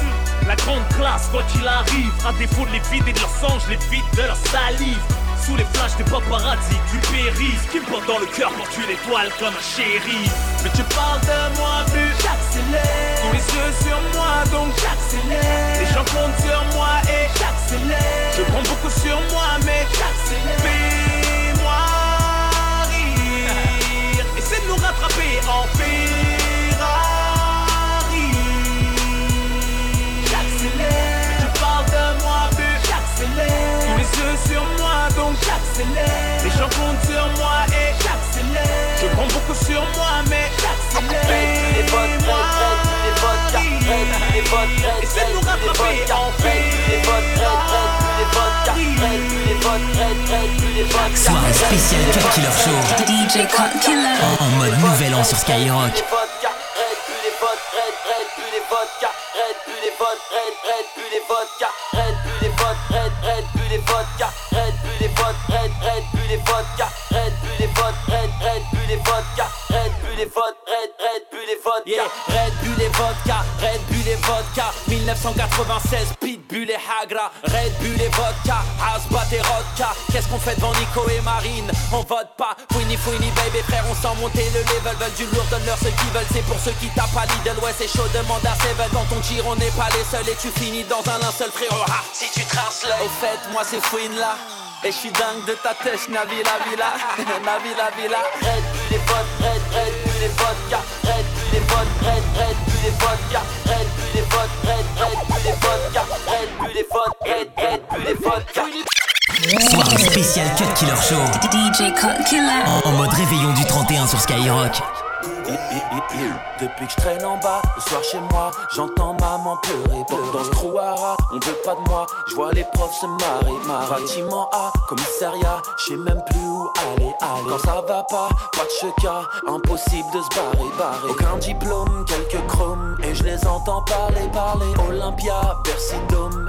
[SPEAKER 10] La grande classe, quoi qu'il arrive, à défaut de les vider de leur sang, je les vide de leur salive. Sous les flashs des paparazzi, tu péris. Qui me porte dans le cœur pour tuer l'étoile comme un chéri. Mais tu parles de moi, but j'accélère. Les yeux sur moi, donc j'accélère. Les gens comptent sur moi et j'accélère. Je prends beaucoup sur moi, mais j'accélère. Fais-moi rire. Essaie de nous rattraper en Ferrari. J'accélère. Mais tu parles de moi, but j'accélère. Tous les yeux sur moi, donc j'accélère. Les gens comptent sur moi et j'accélère. Je prends beaucoup sur moi, mais j'accélère.
[SPEAKER 51] Les les les
[SPEAKER 4] Soirée spéciale Cut Killer Show.
[SPEAKER 52] DJ Cut Killer.
[SPEAKER 4] En, en mode nouvel an sur Skyrock.
[SPEAKER 15] Yeah, Red Bull et vodka, Red Bull et vodka. 1996, Pitbull et Hagra. Red Bull et vodka, Asbat et Rodka. Qu'est-ce qu'on fait devant Nico et Marine? On vote pas, Fouini Fouini baby frère On sent monter le level, veulent du lourd, donne-leur ce qu'ils veulent. C'est pour ceux qui tapent à Lidl, ouais c'est chaud, demande à Seven. Dans ton tir on n'est pas les seuls. Et tu finis dans un linceul frérot. Ah, Si tu traces Au fait, moi c'est Fouine là. Et je suis dingue de ta tête, Navila Villa, Navila Villa. Red Bull et vodka, Red, Red Bull et vodka, Red, Red Red, Red Red Red, Red.
[SPEAKER 4] Soirée spéciale Cut Killer Show.
[SPEAKER 52] DJ Cut Killer.
[SPEAKER 4] En, en mode réveillon du 31 sur Skyrock.
[SPEAKER 15] Depuis que je traîne en bas, le soir chez moi, j'entends maman pleurer. Dans ce trouara, on veut pas de moi, je vois les profs se marrer, marrer. Bâtiment A, commissariat, je sais même plus où aller, aller. Quand ça va pas, pas de cheka, impossible de se barrer, barrer. Aucun diplôme, quelques chromes, et je les entends parler, parler. Olympia, Bercy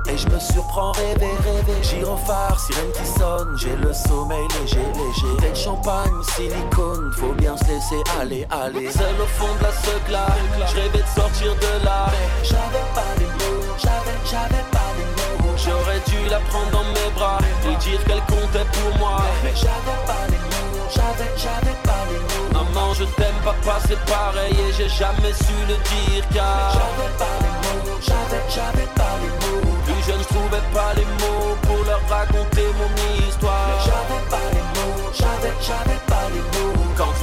[SPEAKER 15] et je me surprends rêver, rêver. Gyrophare, sirène qui sonne, j'ai le sommeil léger, léger. Tête champagne, silicone, faut bien se laisser aller, aller. Seul au fond de la secla, je rêvais de sortir de là. J'avais pas les mots, j'avais, j'avais pas les mots. J'aurais dû la prendre dans mes bras et dire qu'elle comptait pour moi. Mais j'avais pas les mots, j'avais, j'avais pas les mots. Maman, je t'aime, papa, c'est pareil et j'ai jamais su le dire car. J'avais pas les mots, j'avais, j'avais pas les mots. Plus je trouvais pas les mots pour leur raconter mon histoire. Mais j'avais pas les mots, j'avais, j'avais pas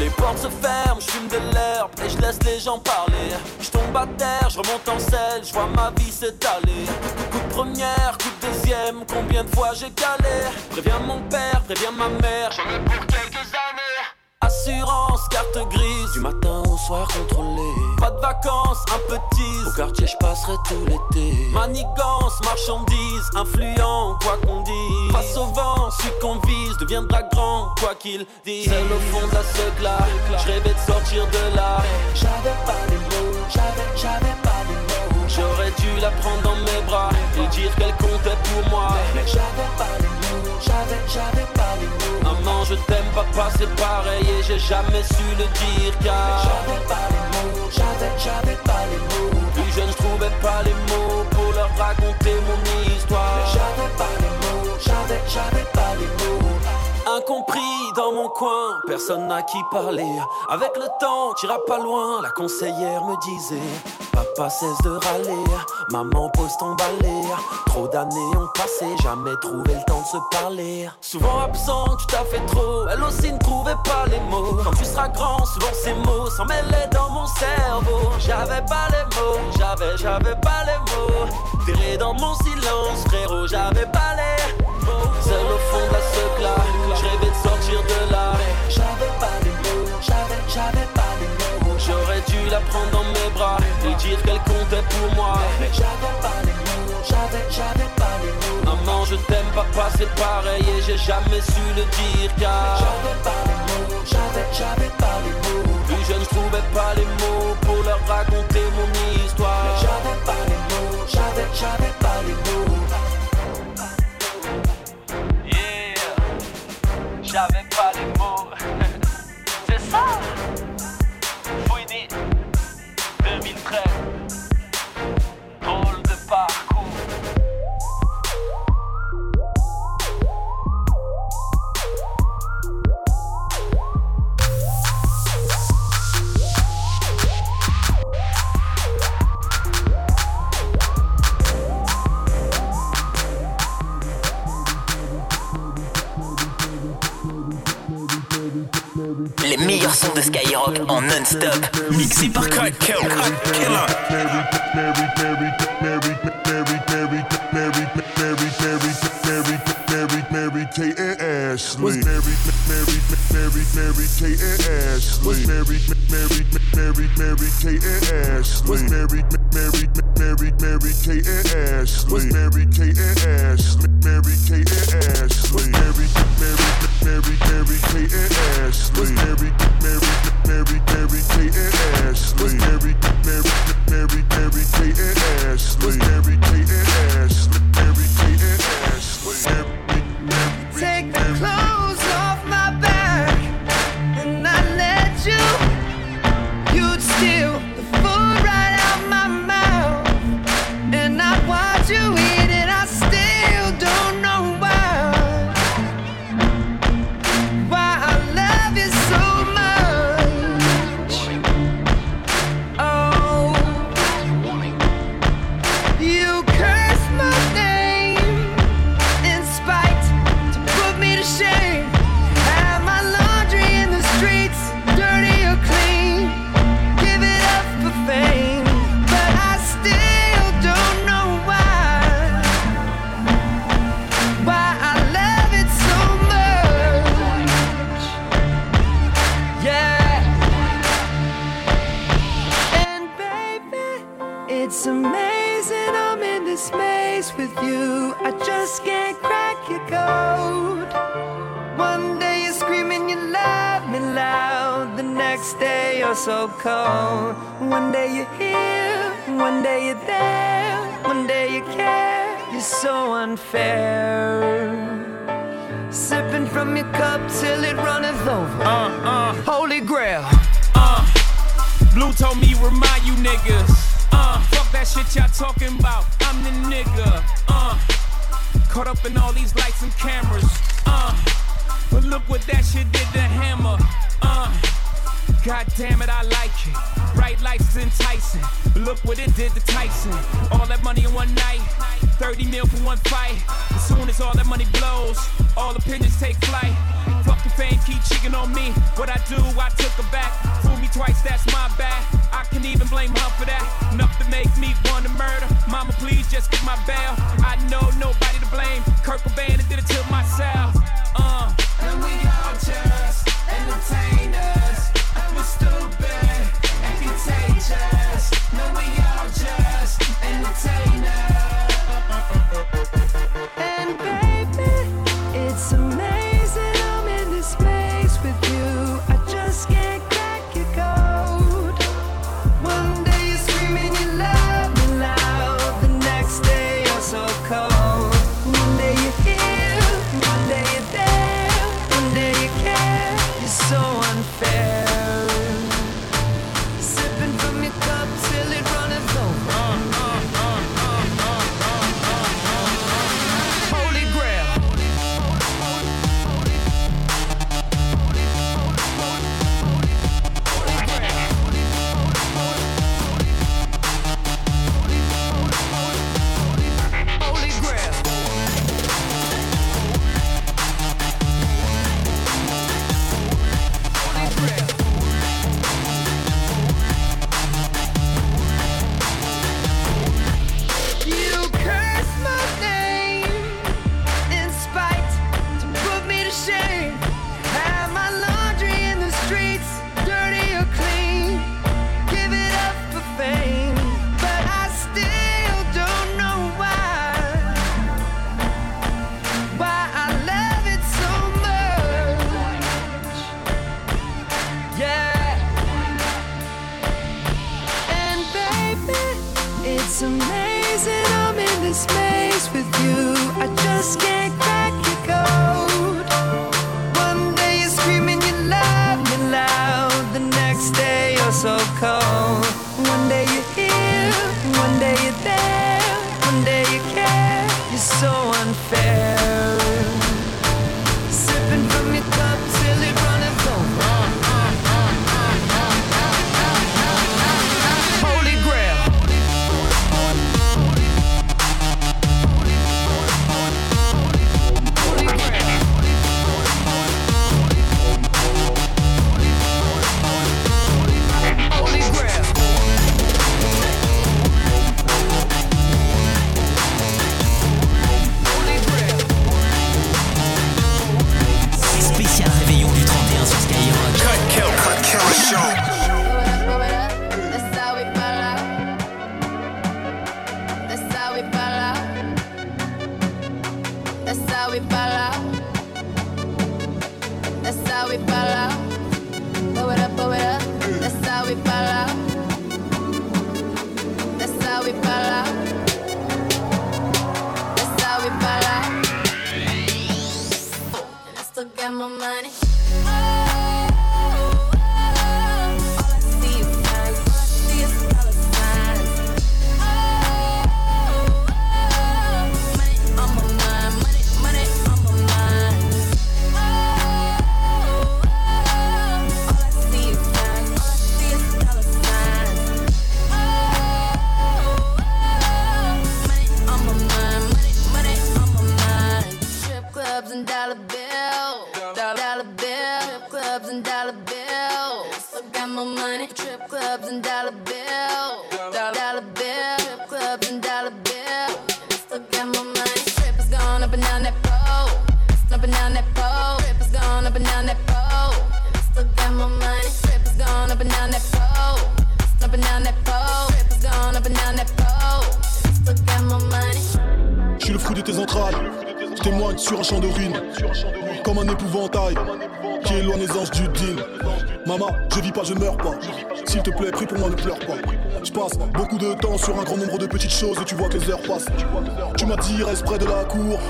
[SPEAKER 15] les portes se ferment, je fume de l'herbe et je laisse les gens parler. Je tombe à terre, je remonte en selle, je vois ma vie s'étaler. Coup de première, coup de deuxième, combien de fois j'ai galé Préviens mon père, préviens ma mère, j'en ai pour quelques années. Assurance, carte grise, du matin au soir contrôlé. Pas de vacances, un petit. Au quartier, je passerai tout l'été. Manigance, marchandise, influent, quoi qu'on dise. Face au vent, celui qu'on vise deviendra grand, quoi qu'il dise. C'est au fond de la seule je rêvais de sortir de là. J'avais pas les mots, j'avais, j'avais pas. J'aurais dû la prendre dans mes bras et dire qu'elle comptait pour moi. Mais j'avais pas les mots, j'avais, j'avais pas les mots. Maman, je t'aime, papa, c'est pareil et j'ai jamais su le dire car. J'avais pas les mots, j'avais, j'avais pas les mots. Plus je trouvais pas les mots pour leur raconter mon histoire. J'avais pas les mots, j'avais, j'avais pas les mots. Personne n'a qui parler. Avec le temps, t'iras pas loin, la conseillère me disait. Papa cesse de râler, maman pose ton balai. Trop d'années ont passé, jamais trouvé le temps de se parler. Souvent absent, tu t'as fait trop, elle aussi ne trouvait pas les mots. Quand tu seras grand, souvent ces mots s'en mêlaient dans mon cerveau. J'avais pas les mots, j'avais, j'avais pas les mots. Terré dans mon silence, frérot, j'avais pas les mots. Pour moi. Mais j'avais pas les mots, j'avais, j'avais pas les mots. Maman, je t'aime, papa, c'est pareil et j'ai jamais su le dire car. J'avais pas les mots, j'avais, j'avais pas les mots. Plus je trouvais pas les mots pour leur raconter mon histoire. Mais j'avais pas les mots, j'avais, j'avais pas les mots. Yeah, j'avais pas
[SPEAKER 4] non-stop. Mixé par Cut Killer.
[SPEAKER 53] Mary Kate and Ashley. Was Mary, Mary, Mary, Mary Kate and Ashley. Was Mary, Mary, Mary, Mary Kate and Ashley. Was Mary, Mary, Mary, Mary Kate and Ashley. Was Mary and Ashley. Mary Kate and Ashley. Was Mary, Mary, Mary, Mary Kate and Ashley. Was Mary, Mary, Mary, Mary Kate and Ashley. Was Mary, Mary, Mary, Mary Kate and Ashley. Was Mary Kate and Ashley. Mary Kate and Ashley.
[SPEAKER 19] Take the clothes so unfair. Sipping from your cup till it runneth over.
[SPEAKER 10] Uh, uh.
[SPEAKER 19] Holy grail.
[SPEAKER 10] Uh, Blue told me remind you niggas. Uh, fuck that shit y'all talking about. I'm the nigga. Uh, caught up in all these lights and cameras. Uh, but look what that shit did to Hammer. Uh, God damn it, I like it. Bright lights is enticing. Look what it did to Tyson. All that money in one night. 30 mil for one fight. As soon as all that money blows, all opinions take flight. Fuck the fame, keep cheating on me. What I do, I took her back. Fool me twice, that's my bad. I can even blame her for that. Enough to make me want to murder. Mama, please just get my bail. I know nobody to blame. Kurt Cobain did it to myself. Uh.
[SPEAKER 19] And we all just entertain
[SPEAKER 45] contagious. No, we
[SPEAKER 54] all just entertainers.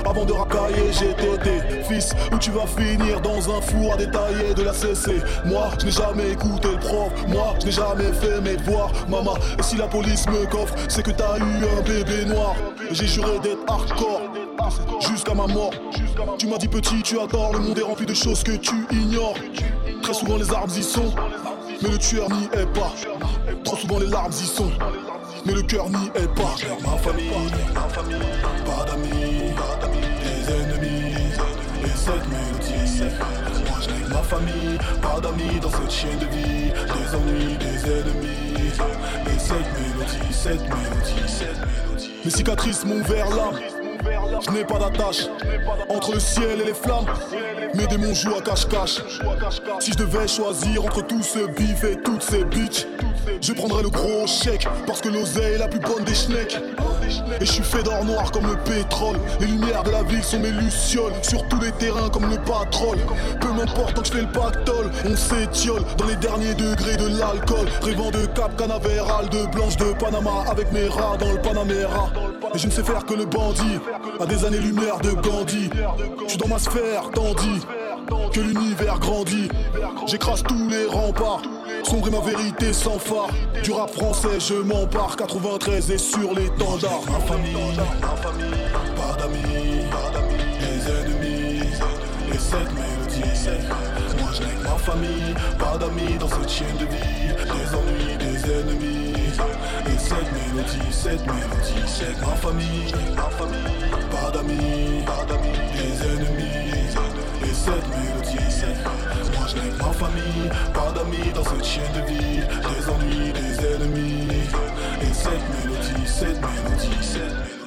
[SPEAKER 54] Avant de racailler. Été fils où tu vas finir dans un four à détailler de la CC. Moi, je n'ai jamais écouté le prof. Moi, je n'ai jamais fait mes devoirs. Maman, et si la police me coffre, c'est que t'as eu un bébé noir. J'ai juré d'être hardcore jusqu'à ma mort. Tu m'as dit petit, tu as le monde est rempli de choses que tu ignores. Très souvent les armes y sont, mais le tueur n'y est pas. Trop souvent les larmes y sont, mais le cœur n'y est pas. Ma famille, pas d'amis, des ennemis, et cette mélodie. Moi je n'ai ma famille, pas d'amis dans cette chaîne de vie, des ennuis, des ennemis, et cette mélodie, cette mélodie, cette mélodie. Mes cicatrices m'ont ouvert l'âme. Je n'ai pas d'attache entre le ciel et les flammes. Mes démons jouent à cache-cache. Si je devais choisir entre tout ce bif et toutes ces bitches, je prendrais le gros chèque parce que l'oseille est la plus bonne des schnecks. Et je suis fait d'or noir comme le pétrole. Les lumières de la ville sont mes lucioles. Sur tous les terrains comme le patrol. Peu m'importe tant que je fais le pactole. On s'étiole dans les derniers degrés de l'alcool. Rêvant de Cap Canaveral, de blanche de Panama avec mes rats dans le Panamera. Et je ne sais faire que le bandit. À des années-lumière de Gandhi. Je suis dans ma sphère, tandis que l'univers grandit. J'écrase tous les remparts. Sombre est ma vérité sans phare. Du rap français, je m'empare. 93 et sur l'étendard. Ma famille, pas d'amis, des ennemis. Et cette mélodie, moi je n'ai ma famille, pas d'amis dans cette chaîne de vie. Des ennuis, des ennemis. Et cette mélodie, cette mélodie, c'est ma famille, ma famille. Pas d'amis, pas d'amis, des ennemis. Et cette mélodie, moi je n'ai ma famille, pas d'amis dans cette chaîne de vie. Des ennuis, des ennemis. Et cette mélodie, cette mélodie, cette.